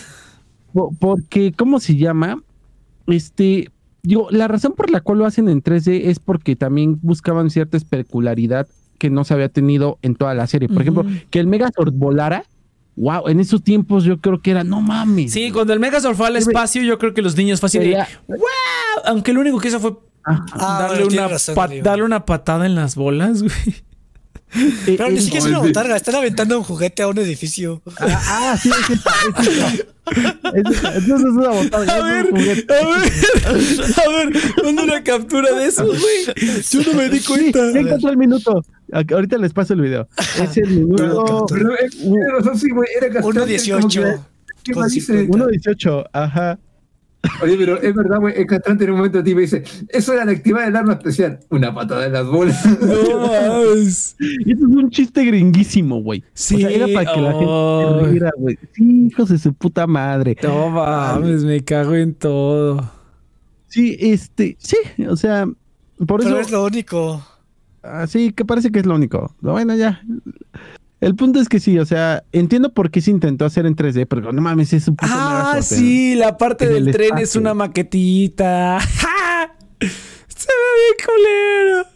Po- Porque, ¿cómo se llama? Este, digo, la razón por la cual lo hacen en 3D es porque también buscaban cierta especularidad que no se había tenido en toda la serie. Por ejemplo, Ujú. que el Megazord volara, wow, en esos tiempos yo creo que era, no mames. Sí, cuando el Megazord fue al espacio, yo creo que los niños fácil ¡Wow! Aunque lo único que hizo fue Ajá. Ah, darle, bueno, una razón, darle una patada en las bolas, güey. Eh, Pero ni eh, siquiera es una botarga, están aventando un juguete a un edificio. Ah, ah, sí, es esa, es una botarga, A ver, a ver, a ver, manda una captura de eso, güey. Yo no me di Sí, cuenta. ya encontré el minuto. Ahorita les paso el video. Es el minuto Pero, eh, razón, sí, güey, era castrante, como que- 1.18. ¿Qué más dice? 1.18, ajá. Oye, pero es verdad, güey, es castrante en un momento a ti me dice, eso era la actividad del arma especial. Una patada en las bolas. No mames. Y eso es un chiste gringuísimo, güey. Sí, O sea, era para que la gente riera, güey. Sí, hijos de su puta madre. No mames, me cago en todo. Sí, este, sí, o sea, por Pero eso, es lo único. Así que parece que es lo único. Bueno, ya. El punto es que sí, o sea, entiendo por qué se intentó hacer en 3D, pero no mames, es un puto Ah, sí, la parte del el tren es una maquetita. ¡Ja! Se ve bien culero.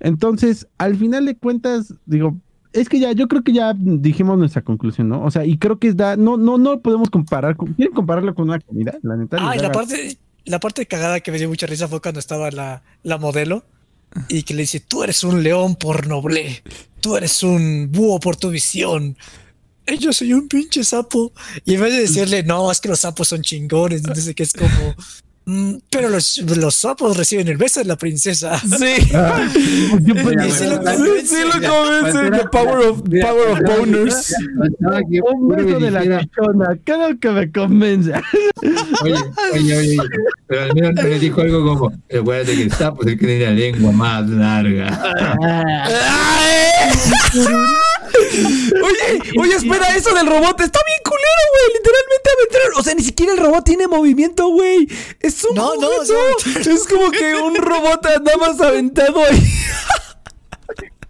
Entonces, al final de cuentas, digo, es que ya, yo creo que ya dijimos nuestra conclusión, ¿no? O sea, y creo que da, no, no, no podemos comparar, con- ¿quieren compararlo con una comida? La neta. Ah, y la parte, la parte cagada que me dio mucha risa fue cuando estaba la, la modelo y que le dice, tú eres un león por noble, tú eres un búho por tu visión. Y yo soy un pinche sapo. Y en vez de decirle, no, es que los sapos son chingones, entonces que es como, pero los, los sapos reciben el beso de la princesa. Sí. Yo Y sí lo convence. Sí lo convence. The power of, Mira, power of mira, boners. Un beso de la cachona, creo que me convence. Oye, oye, oye, pero al menos no le dijo algo como, acuérdate que el sapo es el que tiene la lengua más larga. Oye, oye, espera, eso del robot está bien culero, güey. Literalmente aventaron. O sea, ni siquiera el robot tiene movimiento, güey. Es un No, no, o Es como que un robot nada más aventado ahí.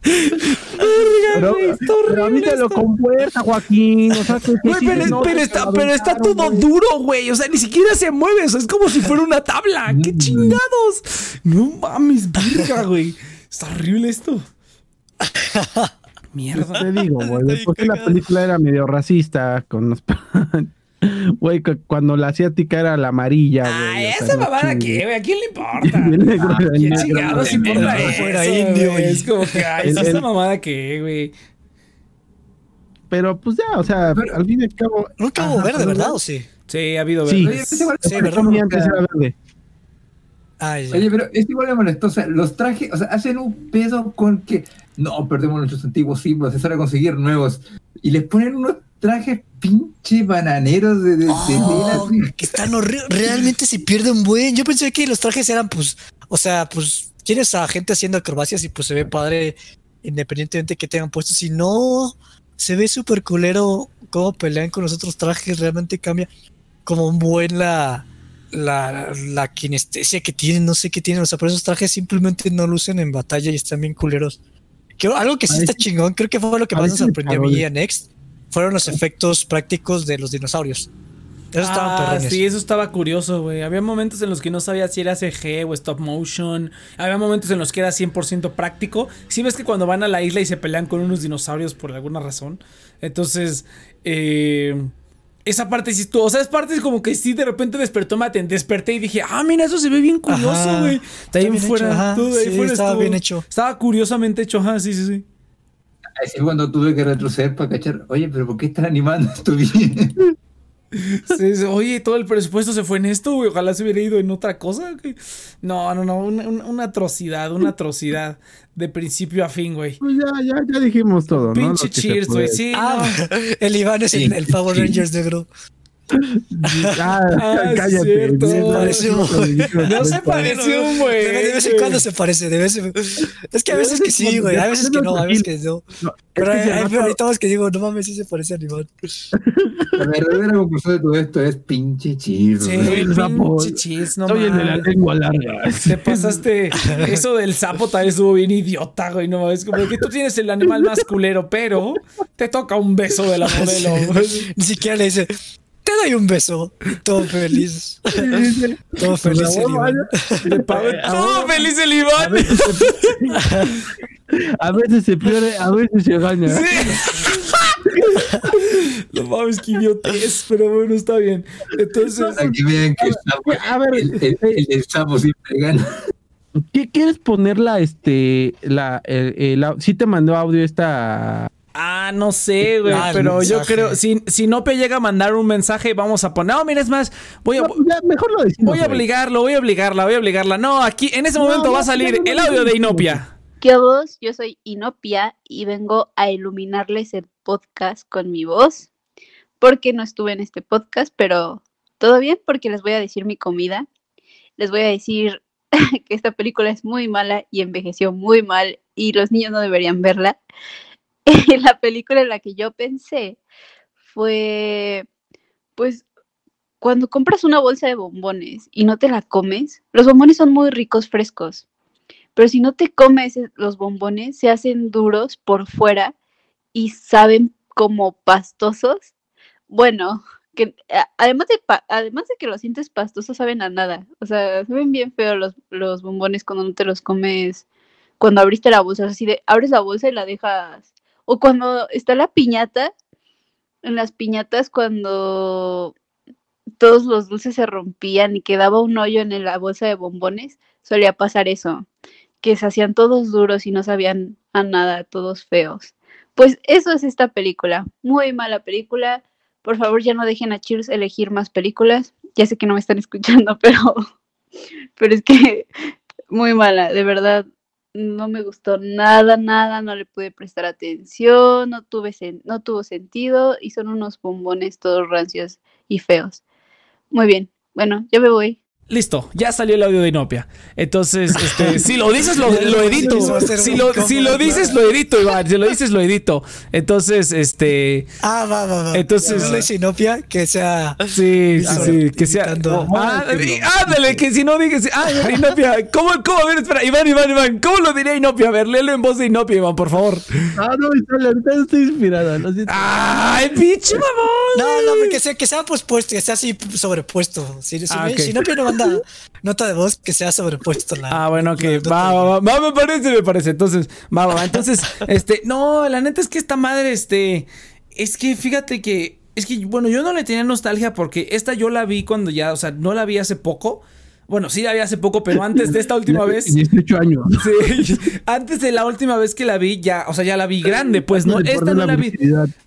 Verga, Pero, güey, está pero a mí horrible te lo compuerta, Joaquín. O sea, que, sí, pero, no, pero está, pero está todo duro, güey. O sea, ni siquiera se mueve. O sea, es como si fuera una tabla. ¡Qué chingados! No mames, verga, güey. Está horrible esto. Mierda. Te digo, güey. Después bien la película era medio racista con los. Güey, cu- cuando la asiática era la amarilla, güey. Ay, o sea, esa mamada que, güey, ¿a quién le importa? El negro Ah, ¿Quién negro, chingados güey. importa que eso, fuera güey? indio, y- Es como que, ay, El- esa el- mamada que, güey. Pero pues ya, o sea, Pero- al fin y al cabo. Nunca hubo Ajá, verde, ¿verdad? ¿O sí? Sí, ha habido Sí. Es igual- Sí, Ya. Oye, pero es igual de molesto. O sea, los trajes, o sea, hacen un pedo con que no perdemos nuestros antiguos símbolos, es hora de conseguir nuevos. Y les ponen unos trajes pinche bananeros de, de, de Oh, tela, que están horribles. Realmente se pierde un buen. Yo pensé que los trajes eran, pues, o sea, pues, tienes a gente haciendo acrobacias y pues se ve padre independientemente que tengan puestos. Si no, se ve súper culero cómo pelean con los otros trajes. Realmente cambia como un buen la, la, la kinestesia que tienen. No sé qué tienen. O sea, pero esos trajes simplemente no lucen en batalla y están bien culeros. Que, algo que sí está chingón, creo que fue lo que más nos sorprendió a mí a Next, fueron los efectos prácticos de los dinosaurios. Esos estaban Ah, perrones. sí, eso estaba curioso, güey. Había momentos en los que no sabía si era CG o stop motion. Había momentos en los que era 100% práctico. Sí ves que cuando van a la isla y se pelean con unos dinosaurios por alguna razón. Entonces, eh, esa parte sí estuvo. O sea, es parte como que sí de repente despertó, me desperté y dije, ah, mira, eso se ve bien curioso, güey. Está bien fuera, hecho, ajá. todo de ahí Sí, fuera estaba estuvo- bien hecho. Estaba curiosamente hecho, ajá, sí, sí, sí. Así cuando tuve que retroceder para cachar. Oye, pero ¿por qué están animando esto bien? Sí, sí, Oye, todo el presupuesto se fue en esto, güey. Ojalá se hubiera ido en otra cosa. güey. No, no, no. Una, atrocidad, una atrocidad. De principio a fin, güey. Pues ya, ya, ya dijimos todo, ¿no? Pinche cheers, güey. Sí, Ah, no. el Iván es Sí. el, el Power Rangers negro. Ah, Ah, es cállate. cierto. Sí, Parece un- No se pareció un güey. De, vez en cuando se parece, de vez en Es que a veces que sí, güey. A veces que no, a veces que no. No, Pero es que hay, se programitas que digo, no mames, sí se parece a Iván. La verdadera conclusión de todo esto es pinche chido. Sí, el pinche cheers, no Soy el de la mames. lengua larga. Te pasaste. Eso del sapo tal vez estuvo bien idiota, güey. No es como que tú tienes el animal más culero, pero te toca un beso de la modelo. Ni siquiera le dice, te doy un beso. Todo feliz. Todo feliz el Iván. De pago. Todo feliz el Iván. A veces, se, pierde, a veces se gana. Sí. No mames, qué idiotez, pero bueno, está bien. Entonces, Aquí vean que el sapo, A ver, el, el- el del sapo siempre gana. ¿qué quieres ponerla, este, la, el, el au- sí te mandó audio esta... ah, no sé, güey, Ah, pero yo creo, si, si Nope llega a mandar un mensaje, vamos a poner, no, mira, es más, voy a, No, ya, mejor lo decimos. voy a obligarlo, voy a obligarla, voy a obligarla. No, aquí, en ese No, momento no, va a salir no, no, el audio de no, Inopia. ¿Qué vos? Yo soy Inopia y vengo a iluminarles el podcast con mi voz, porque no estuve en este podcast, pero todo bien porque les voy a decir mi comida. Les voy a decir que esta película es muy mala y envejeció muy mal y los niños no deberían verla. la película en la que yo pensé fue, pues, cuando compras una bolsa de bombones y no te la comes, los bombones son muy ricos frescos. Pero si no te comes e- los bombones, se hacen duros por fuera y saben como pastosos. Bueno, que además de, además de que los sientes pastosos, saben a nada. O sea, saben bien feos los, los bombones cuando no te los comes, cuando abriste la bolsa. Así de, abres la bolsa y la dejas. O cuando está la piñata, en las piñatas cuando todos los dulces se rompían y quedaba un hoyo en la bolsa de bombones, solía pasar eso que se hacían todos duros y no sabían a nada, todos feos. Pues eso es esta película, muy mala película. Por favor, ya no dejen a Cheers elegir más películas. Ya sé que no me están escuchando, pero Pero es que muy mala, de verdad. No me gustó nada, nada, no le pude prestar atención, no, tuve no tuvo sentido y son unos bombones todos rancios y feos. Muy bien, bueno, ya me voy. Listo, ya salió el audio de Inopia. Entonces, este, si lo dices, lo, lo edito. Si lo, si lo dices, lo edito, Iván. Si lo dices, lo edito. Entonces, este. Ah, va, va, va. Entonces- No le sinopia que sea. Sí, sí, sí, que sea. Ah, ándale, que si no digas. Ah, Inopia, ¿cómo, cómo? A ver, espera, Iván, Iván, Iván, ¿cómo lo diría Inopia? A ver, léelo en voz de Inopia, Iván, por favor. Ah, no, ahorita estoy inspirada. Lo siento. ¡Ay, pinche mamón! No, no, que sea, que sea pospuesto, que sea así sobrepuesto. Si, si, Ah, me- ok. si no, no manda nota de voz, que sea sobrepuesto. La, Ah, bueno, que va, va, va, va, me parece, me parece. Entonces, va, va, va. Entonces, este, no, la neta es que esta madre, este, es que fíjate que, es que, bueno, yo no le tenía nostalgia porque esta yo la vi cuando ya, o sea, no la vi hace poco. Bueno, sí la vi hace poco, pero antes de esta última vez. 18 años. Sí, antes de la última vez que la vi, ya, o sea, ya la vi grande, pues no, esta no la vi.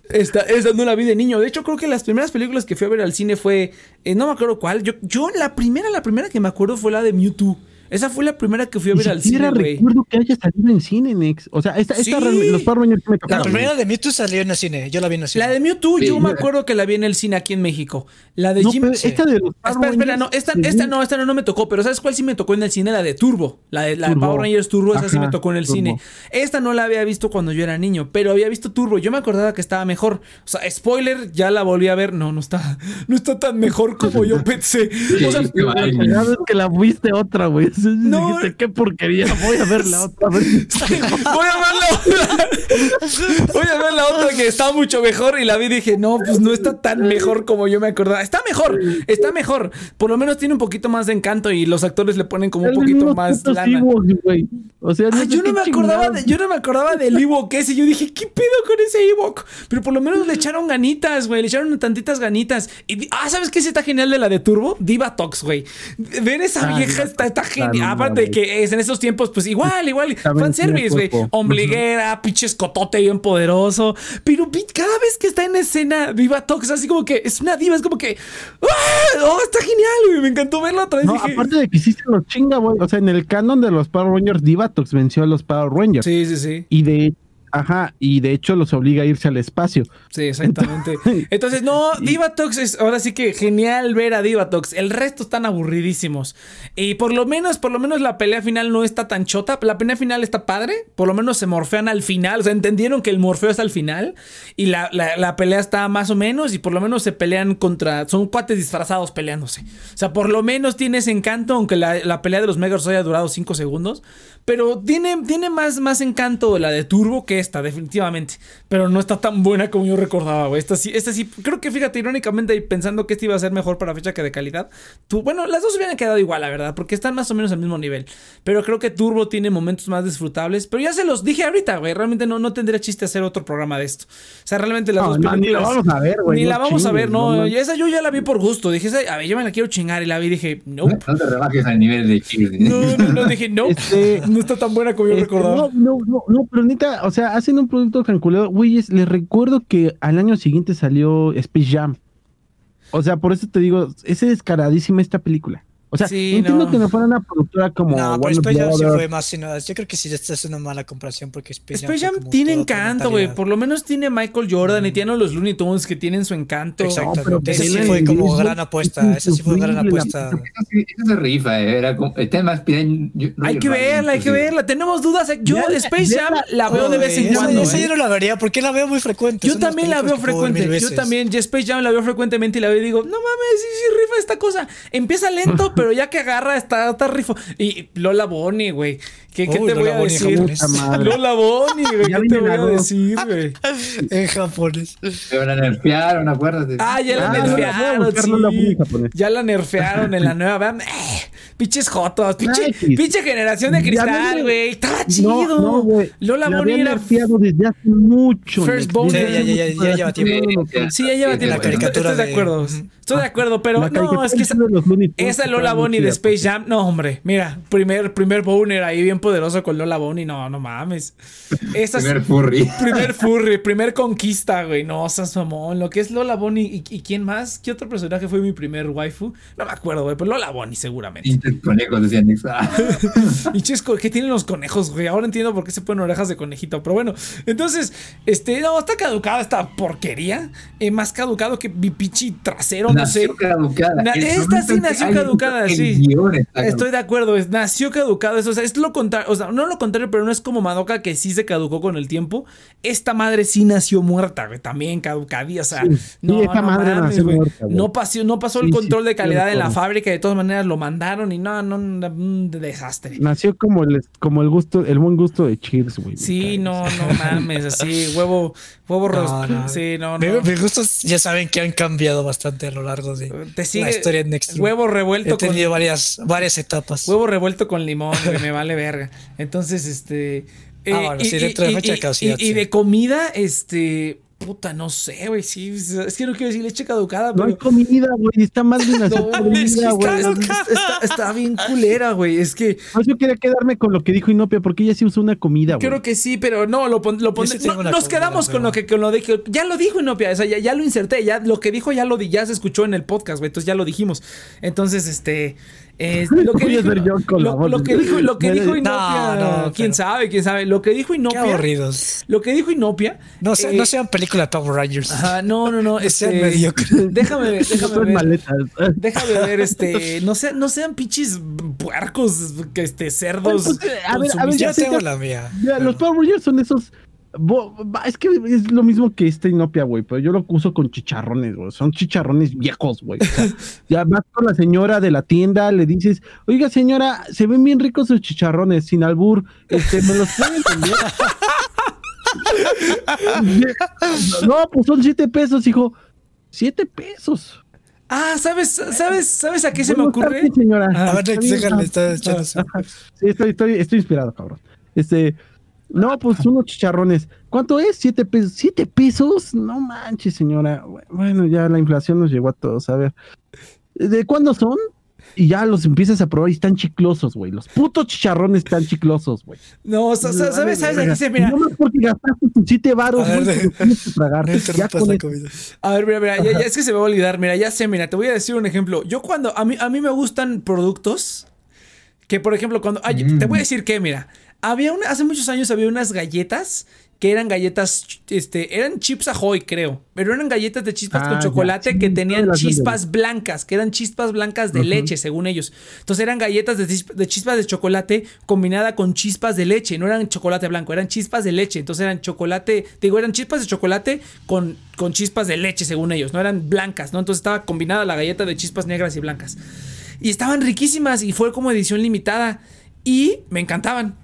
Esta, esta no la vi de niño. De hecho, creo que las primeras películas que fui a ver al cine fue. eh, no me acuerdo cuál. Yo, yo, la primera, la primera que me acuerdo fue la de Mewtwo. Esa fue la primera que fui a Ni ver al cine, siquiera güey. recuerdo que haya salido en cine, Nex. O sea, esta, esta Sí. los Power Rangers sí me La tocaron. primera de Mewtwo salió en el cine. Yo la vi en el cine. La de Mewtwo, Sí. yo me acuerdo que la vi en el cine aquí en México. La de No, Jim. pero esta de los Power Espera, espera, no, esta, esta no, esta no, no me tocó, pero ¿sabes cuál sí me tocó en el cine? La de Turbo. La de, la de. Power Rangers Turbo, esa sí me tocó en el Turbo. cine. Esta no la había visto cuando yo era niño, pero había visto Turbo. Yo me acordaba que estaba mejor. O sea, spoiler, ya la volví a ver. No, no está, no está tan mejor como yo pensé. O sea, que la viste otra, güey. No. Dijiste, qué porquería. Voy a verla otra vez. Voy a ver la otra. Voy a ver la otra que está mucho mejor. Y la vi y dije, no, pues no está tan mejor como yo me acordaba. Está mejor, está mejor. Por lo menos tiene un poquito más de encanto y los actores le ponen como un poquito más lana. O sea, Ah, yo no me acordaba de, yo no me acordaba del Ewok ese. Yo dije, ¿qué pedo con ese Ewok? Pero por lo menos le echaron ganitas, güey. Le echaron tantitas ganitas. Y, ah, ¿sabes qué sí está genial de la de Turbo? Diva Tox, güey. Ver esa Ah, vieja está, está genial. Aparte de que es en esos tiempos, pues igual, igual. Fanservice, güey. Ombliguera, pinche escotote bien poderoso. Pero cada vez que está en escena, Diva Tox, así como que es una diva, es como que. ¡Ah! ¡Oh, está genial, güey! Me encantó verla otra vez. No, dije, aparte de que sí se los chinga, güey. O sea, en el canon de los Power Rangers, Divatox venció a los Power Rangers. Sí, sí, sí. Y de, ajá, y de hecho los obliga a irse al espacio. Sí, exactamente. Entonces, no, Divatox es ahora sí que genial ver a Divatox. El resto están aburridísimos. Y por lo menos, por lo menos la pelea final no está tan chota. La pelea final está padre. Por lo menos se morfean al final. O sea, entendieron que el morfeo es al final. Y la, la- la pelea está más o menos. Y por lo menos se pelean contra. Son cuates disfrazados peleándose. O sea, por lo menos tiene ese encanto. Aunque la, la pelea de los Megazords haya durado 5 segundos. Pero tiene, tiene más, más encanto la de Turbo que esta, definitivamente. Pero no está tan buena como yo recordaba, güey. Esta sí, esta sí, creo que fíjate, irónicamente, y pensando que esta iba a ser mejor para fecha que de calidad. Tú, bueno, las dos hubieran quedado igual, la verdad, porque están más o menos al mismo nivel. Pero creo que Turbo tiene momentos más disfrutables. Pero ya se los dije ahorita, güey. Realmente no, no tendría chiste hacer otro programa de esto. O sea, realmente las No, dos no, ni la películas- vamos a ver, güey. Ni la vamos a ver, no. esa yo ya la vi por gusto. Dije, "Esa- a ver, yo me la quiero chingar. Y la vi y dije, no. No te rebajes al nivel de Chile. No, no, no, dije, no. Este- No está tan buena como yo Este, recordaba. no, no, no, no, pero neta, o sea, hacen un producto calculado. Güeyes, les recuerdo que al año siguiente salió Space Jam. O sea, por eso te digo, es descaradísima esta película. O sea, Sí, entiendo no. que no fuera una productora como No, pero Space Jam sí fue más. sino- Yo creo que sí, esta es una mala comparación porque Space, Jam como tiene encanto, güey. Por lo menos tiene Michael Jordan y tiene a los Looney Tunes que tienen su encanto. Exacto. pero Ese sí fue como gran apuesta. Esa sí fue gran apuesta. Eso se rifa, eh, era como, más piden- yo- Hay Roger que verla, hay que verla. Tenemos dudas. Yo Véala, Space Jam la veo de vez en Esa- cuando. Esa ¿eh? yo no la vería porque la veo muy frecuente. Yo también la veo frecuente. Yo también, Space Jam la veo frecuentemente y la veo y digo, no mames, sí, sí, rifa esta cosa. Empieza lento, pero ya que agarra, está, está rifo. Y Lola Bonnie, güey. ¿Qué, qué Uy, te voy a Bonnie decir? Lola Bonnie, güey. Ya ¿Qué te voy a decir, güey? En japonés. Pero la nerfearon, acuérdate. Ah, ya la Ah, nerfearon, sí. Ya la nerfearon en la nueva. vean, eh, pinches jotos, pinche, Ah, generación de cristal, güey. Estaba No, chido. no, güey. Lola habían era. nerfeado desde hace mucho. First Bone. Sí, ya, ya, ya, lleva tiempo. Sí, ya lleva tiempo. la caricatura Estoy de acuerdo. Estoy de acuerdo, pero no, es que esa, Lola Bonnie de Space pues. Jam, no, hombre. Mira, primer, primer boner ahí bien poderoso con Lola Bonnie. No, no mames. Esa es- Primer furry. Primer furry, primer conquista, güey. No, seas mamón. Lo que es Lola Bonnie. ¿Y, y quién más? ¿Qué otro personaje fue mi primer waifu? No me acuerdo, güey. Pero Lola Bonnie, seguramente. El conejo decía Nix. Ah. Y chesco, ¿qué tienen los conejos, güey? Ahora entiendo por qué se ponen orejas de conejito. Pero bueno, entonces, este, no, está caducada esta porquería. Eh, más caducado que mi pichi trasero, no sé. Nació caducada. Na- esta sí nació caducada, sí. Estoy de acuerdo, es, nació caducado. Eso, o sea, es lo contrario. O sea, no lo contrario, pero no es como Madoka que sí se caducó con el tiempo. Esta madre sí nació muerta, güey. También caducadía. O sea, Sí, sí, no, esa no madre mames, nació güey. muerta, güey. No pasó, no pasó Sí, el control de calidad en la fábrica. De todas maneras lo mandaron y no, no, no, un desastre. Nació como el, como el gusto, el buen gusto de Cheers, güey. Sí, no, no mames, así, huevo, huevo No. Sí, no, no. Mis gustos ya saben que han cambiado bastante a lo largo de Te sigue la historia de Next. huevo He revuelto con tenido varias, varias etapas. huevo revuelto con limón, güey, me vale verga. Entonces, este eh, Ah, bueno, sí, dentro de fecha de caducidad, y- y de comida, este, puta, no sé, güey, sí, es que no quiero decir leche caducada, No hay pero comida, güey. Está más bien así. no, es que podrida, güey. está, está- está bien culera, güey. Es que Por eso quería quedarme con lo que dijo Inopia, porque ella sí usó una comida, güey. Creo que sí, pero no, lo, pon- lo pon- sí no, tengo una nos comida, quedamos con pero- lo que con lo dije. Ya lo dijo Inopia, o sea, ya, ya lo inserté, ya lo que dijo ya lo di, ya se escuchó en el podcast, güey, entonces ya lo dijimos. Entonces, este eh, lo que dijo, ser yo con la lo, lo que dijo, lo que No, dijo no, Inopia, no, quién pero- sabe, quién sabe, lo que dijo Qué Inopia, aburridos. lo que dijo Inopia, No, eh, no sean película de Power Rangers. ajá, no, no, no, sean este, mediocres. déjame ver, déjame Son ver. maletas. Déjame ver, este, no sean, no sean pinches puercos, este, cerdos. Pues, pues, a ver, a ver, ya ya tengo ya- la mía. Ya, los Power Rangers son esos. Es que es lo mismo que este Inopia, güey, pero yo lo uso con chicharrones, güey. Son chicharrones viejos, güey. O sea, ya vas con la señora de la tienda, le dices, oiga, señora, se ven bien ricos sus chicharrones, sin albur, este, ¿me los pueden vender? no, pues son siete pesos, hijo. Siete pesos. Ah, ¿sabes, sabes, sabes a qué se me ocurre? señora. Ah, A ver, déjale, está Sí, estoy, estoy, estoy inspirado, cabrón. Este, no, pues unos chicharrones. ¿Cuánto es? ¿Siete pesos? ¿Siete pesos? No manches, señora. Bueno, ya la inflación nos llegó a todos. A ver, ¿de cuándo son? Y ya los empiezas a probar y están chiclosos, güey. Los putos chicharrones están chiclosos, güey. No, sa- sa- ¿sabes, sabes a qué se mira? No más porque gastaste tus siete varos, güey, Ya con la eso. comida. A ver, mira, mira, ya, ya es que se me va a olvidar. Mira, ya sé, mira, te voy a decir un ejemplo. Yo cuando, a mí, a mí me gustan productos que, por ejemplo, cuando, ay, Mm. te voy a decir que, mira, había una, hace muchos años había unas galletas que eran galletas, este, eran chips ahoy, creo, pero eran galletas de chispas Ah, con ya, chocolate sí, que tenían chispas blancas, que eran chispas blancas de leche, según ellos. Entonces eran galletas de, chisp- de chispas de chocolate combinada con chispas de leche, no eran chocolate blanco, eran chispas de leche. Entonces eran chocolate, digo, eran chispas de chocolate con, con chispas de leche, según ellos, no eran blancas, ¿no? Entonces estaba combinada la galleta de chispas negras y blancas. Y estaban riquísimas y fue como edición limitada y me encantaban.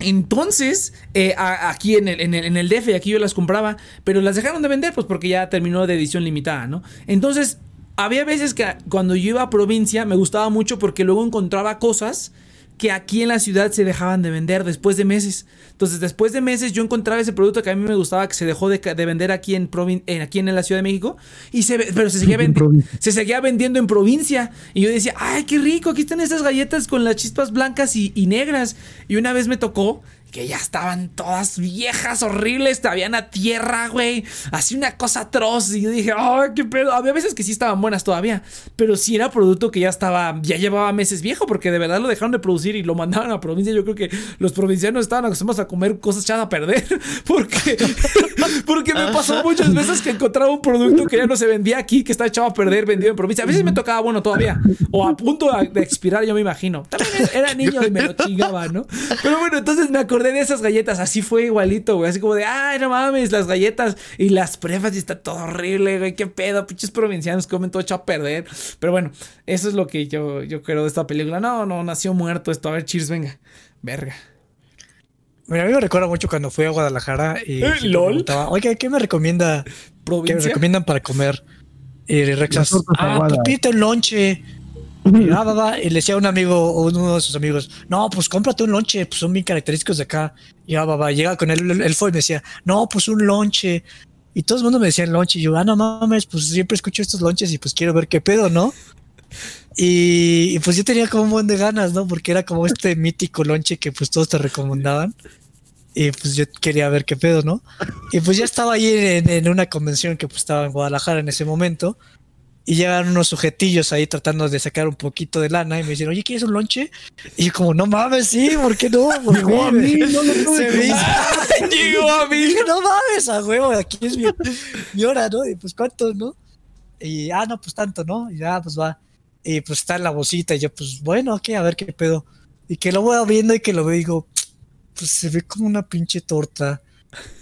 Entonces, eh, aquí en el, en, el, en el aquí yo las compraba, pero las dejaron de vender, pues porque ya terminó de edición limitada, ¿no? Entonces, había veces que cuando yo iba a provincia me gustaba mucho porque luego encontraba cosas que aquí en la ciudad se dejaban de vender después de meses. Entonces, después de meses yo encontraba ese producto que a mí me gustaba que se dejó de, vender aquí en, provin- en- aquí en la Ciudad de México, y se, pero se seguía, vendi- se seguía vendiendo en provincia. Y yo decía, ay, qué rico, aquí están estas galletas con las chispas blancas y, y negras. Y una vez me tocó que ya estaban todas viejas, horribles, habían a tierra, güey. Así una cosa atroz. Y yo dije, ay, qué pedo. Había veces que sí estaban buenas todavía. Pero sí era producto que ya estaba, ya llevaba meses viejo, porque de verdad lo dejaron de producir y lo mandaban a provincia. Yo creo que los provincianos estaban acostumbrados a comer cosas echadas a perder. Porque, porque me pasó muchas veces que encontraba un producto que ya no se vendía aquí, que está echado a perder, vendido en provincia. A veces me tocaba bueno todavía. O a punto de expirar, yo me imagino. También era niño y me lo chingaba, ¿no? Pero bueno, entonces me acordé de esas galletas. Así fue igualito, güey. Así como de, ay, no mames, las galletas y las pruebas y está todo horrible, güey. Qué pedo, pinches provincianos comen todo echado a perder. Pero bueno, eso es lo que yo, yo creo de esta película. No, no, nació muerto esto. A ver, cheers, venga. Verga. Mira, a mí me recuerda mucho cuando fui a Guadalajara y Eh, lol. preguntaba, oiga, ¿qué me recomienda? ¿Qué me ¿Provincia? recomiendan para comer? Y Rexas, ah, un lonche. Y, le decía a un amigo uno de sus amigos, no, pues cómprate un lonche, pues son bien característicos de acá. Y ah, va. Llega con él, él, fue y me decía, no, pues un lonche. Y todo el mundo me decía lonche. Y yo, ah, no mames, pues siempre escucho estos lonches y pues quiero ver qué pedo, ¿no? Y, y, pues yo tenía como un buen de ganas, ¿no? Porque era como este mítico lonche que pues todos te recomendaban. Y pues yo quería ver qué pedo, ¿no? Y pues ya estaba ahí en, en una convención que pues estaba en Guadalajara en ese momento. Y llegan unos sujetillos ahí tratando de sacar un poquito de lana y me dicen, oye, ¿quieres un lonche? Y yo como, no mames, sí, ¿por qué no? ¿Por Llegó a mí, no lo tuve Se me Llegó a mí. dije, no mames, a huevo, aquí es mi, mi hora, ¿no? Y pues, ¿cuánto, no? Y, ah, no, pues tanto, ¿no? Y ya, pues va. Y pues está en la bolsita y yo, pues, bueno, ok, a ver qué pedo. Y que lo voy viendo y que lo veo y digo, pues se ve como una pinche torta.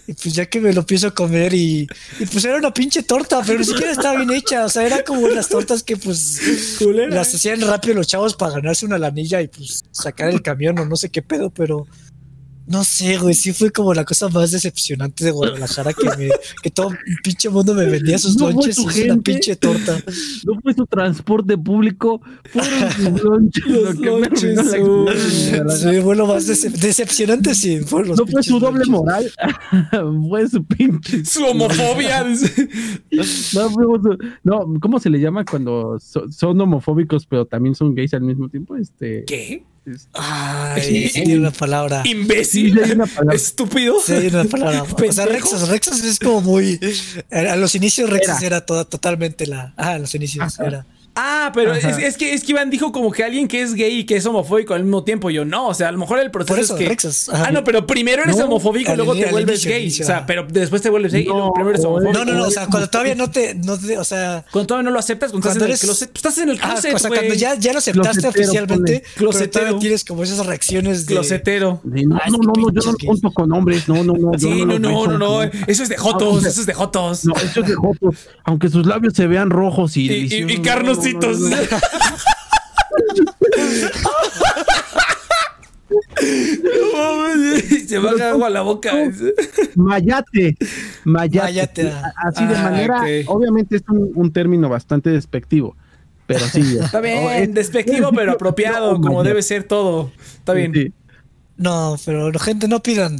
Y pues ya que me lo a comer y, y pues era una pinche torta, pero ni siquiera estaba bien hecha. O sea, era como las tortas que pues Culera. las hacían rápido los chavos para ganarse una lanilla y pues sacar el camión o no sé qué pedo, pero no sé, güey, sí fue como la cosa más decepcionante de Guadalajara que, me, que todo el pinche mundo me vendía sus No lonches y una pinche torta. No fue su transporte público, fueron sus lonches. Los lo que lonches. Sí, fue lo más decep- decepcionante, sí. fueron los No fue su doble lonches. moral, fue su pinche. Su homofobia. No, fue su- no, ¿cómo se le llama cuando so- son homofóbicos pero también son gays al mismo tiempo? Este, ¿Qué? Ay, sí, tiene una palabra. ¿Imbécil? Sí, hay una palabra. ¿Estúpido? Sí, hay una palabra. O sea. Rexas, Rexas es como muy. A los inicios Rexas era, toda, totalmente la. Ah, a los inicios Ajá. era. Ah, pero es, que, es que Iván dijo como que alguien que es gay y que es homofóbico al mismo tiempo. Yo no, o sea, a lo mejor el proceso Por eso, es que. Rexas. Ah, no, pero primero eres No, homofóbico y luego te vuelves inicio, gay. o sea, pero después te vuelves gay y luego primero eres homofóbico. No, no, no. O sea, cuando todavía no te. No te o sea. Cuando todavía no lo aceptas, cuando, Cuando estás en el closet. pues estás en el Ah, closet, o sea, cuando ya, ya lo aceptaste Closetero, oficialmente, pero Closetero. todavía tienes como esas reacciones de. Closetero. de, no, Ah, no, no, no, yo no junto con hombres, no, no, no. Sí, no, no, no, no. Eso es de Ah, Jotos, eso es de Jotos. No, eso es de jotos, aunque sus labios se vean rojos y Y, y, y no, no, Se baja agua a la boca. Mayate, mayate. Mayate, ah. Así de Ah, manera, obviamente es un, un término bastante despectivo, pero sí. Está bien, es- despectivo, pero apropiado, No, como mayate. debe ser todo. Está bien. Sí. No, pero la gente no pidan.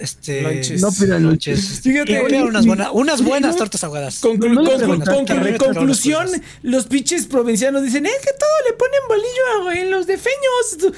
Este. Lonches. No pidan lonches. Fíjate, pidan unas, buenas unas buenas no- tortas ahogadas. Conclu- No conclu- conclu- a conclusión, los pinches provincianos dicen, es que todo le ponen bolillo güey, en los defeños.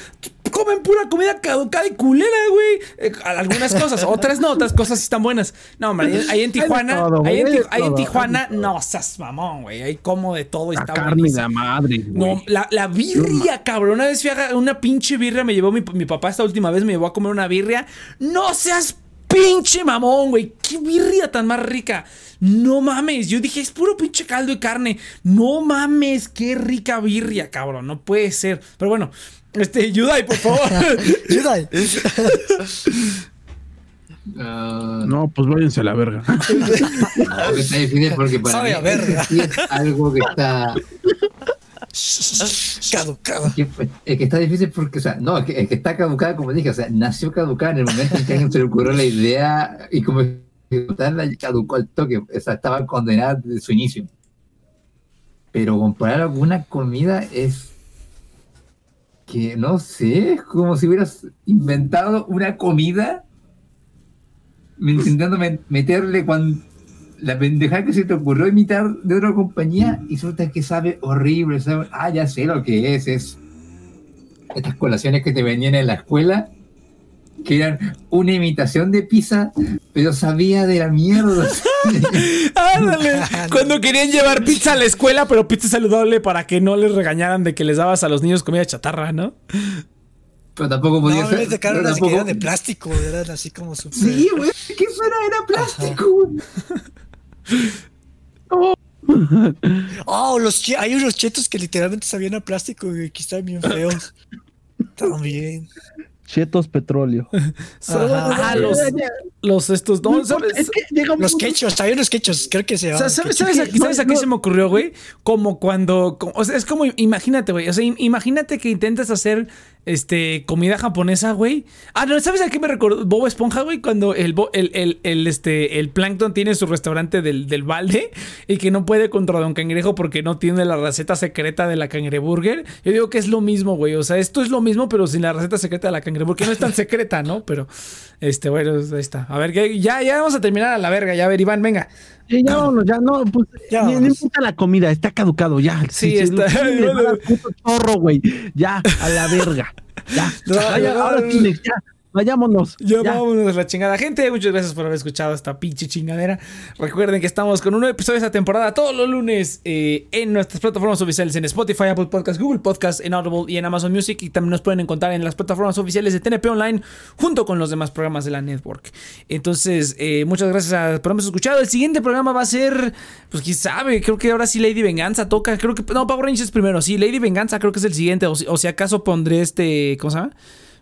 Comen pura comida caducada y culera, güey. Eh, algunas cosas, otras no, otras cosas sí están buenas. No, hombre, ahí- en de Tijuana, todo, ahí en, de Tijuana, de no seas mamón, güey. Ahí como de todo La está carne buenísimo. la madre. No, güey. la, la birria, cabrón. Una vez fui a una pinche birria, me llevó mi, mi papá esta última vez, me llevó a comer una birria. No seas pinche mamón, güey. Qué birria tan más rica. No mames. Yo dije, es puro pinche caldo y carne. No mames, qué rica birria, cabrón. No puede ser. Pero bueno, este, Yudai, por favor. Ayuda. Ah, No, pues váyanse a la verga. no, que está difícil porque para Sabe mí a verga. sí es algo que está Caducado. que, es que está difícil porque, o sea, no, es que, es que está caducada, como dije, o sea, nació caducada en el momento en que alguien se le ocurrió la idea y como ejecutarla caducó al toque, o sea, estaba condenada desde su inicio. Pero comparar alguna comida es que, no sé, es como si hubieras inventado una comida intentando met- meterle cuando la pendejada que se te ocurrió imitar de otra compañía y resulta que sabe horrible, sabe, ah, ya sé lo que es, es estas colaciones que te venían en la escuela, que eran una imitación de pizza, pero sabía de la mierda. Ándale. Cuando querían llevar pizza a la escuela, pero pizza saludable para que no les regañaran de que les dabas a los niños comida chatarra, ¿no? pero tampoco No, podía mí ser. me tocaron pero tampoco- eran de plástico, eran así como súper. Sí, güey, que eso era, era plástico. Oh, los hay unos chetos que literalmente sabían a plástico y que están bien feos. También. Chetos petróleo. Ah, los, los estos. No, ¿sabes? Es que llega un Los quechos, había unos quechos, creo que se llamaban. ¿Sabes, sabes, a, no, sabes a qué no. se me ocurrió, güey? Como cuando. como- o sea, es como, imagínate, güey. O sea, im- imagínate que intentas hacer este comida japonesa, güey. Ah, no, ¿sabes a qué me recordó? Bob Esponja, güey. Cuando el, el, el, este, el Plankton tiene su restaurante del, del balde y que no puede contra Don Cangrejo porque no tiene la receta secreta de la cangreburger. Yo digo que es lo mismo, güey. O sea, esto es lo mismo, pero sin la receta secreta de la cangreburger. No es tan secreta, ¿no? Pero, este, bueno, ahí está. A ver, ya, ya vamos a terminar a la verga. Ya, a ver, Iván, venga. Sí, ya vámonos, ya no, pues Ya ni, vámonos. importa la comida, está caducado, ya. Sí, si está- al puto chorro, güey. Ya, a la verga. Ya. No, Vaya, no, ahora no. sí, ya. Vayámonos. Ya, Ya. vámonos a la chingada. Gente, muchas gracias por haber escuchado esta pinche chingadera. Recuerden que estamos con un nuevo episodio de esta temporada todos los lunes eh, en nuestras plataformas oficiales en Spotify, Apple Podcast, Google Podcast, en Audible y en Amazon Music. Y también nos pueden encontrar en las plataformas oficiales de TNP Online junto con los demás programas de la network. Entonces, eh, muchas gracias a- por habernos escuchado. El siguiente programa va a ser, pues quién sabe, creo que ahora sí Lady Venganza toca. Creo que, no, Power Rangers primero. Sí, Lady Venganza creo que es el siguiente. O, o si acaso pondré este, ¿cómo se llama?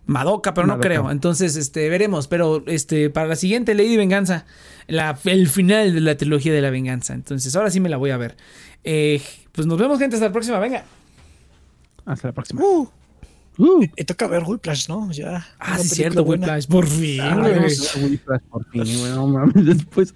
Madoka, pero no creo. Entonces, este, veremos. Pero este, para la siguiente Lady Venganza, la- el final de la trilogía de la venganza. Entonces, ahora sí me la voy a ver. Eh, pues nos vemos, gente. Hasta la próxima. Venga. Hasta la próxima. Uh, Uh. y toca ver Whiplash, ¿no? Ya. Ah, sí, cierto, buena. Whiplash. Por fin, Ah, Whiplash por fin, güey, no mames, Después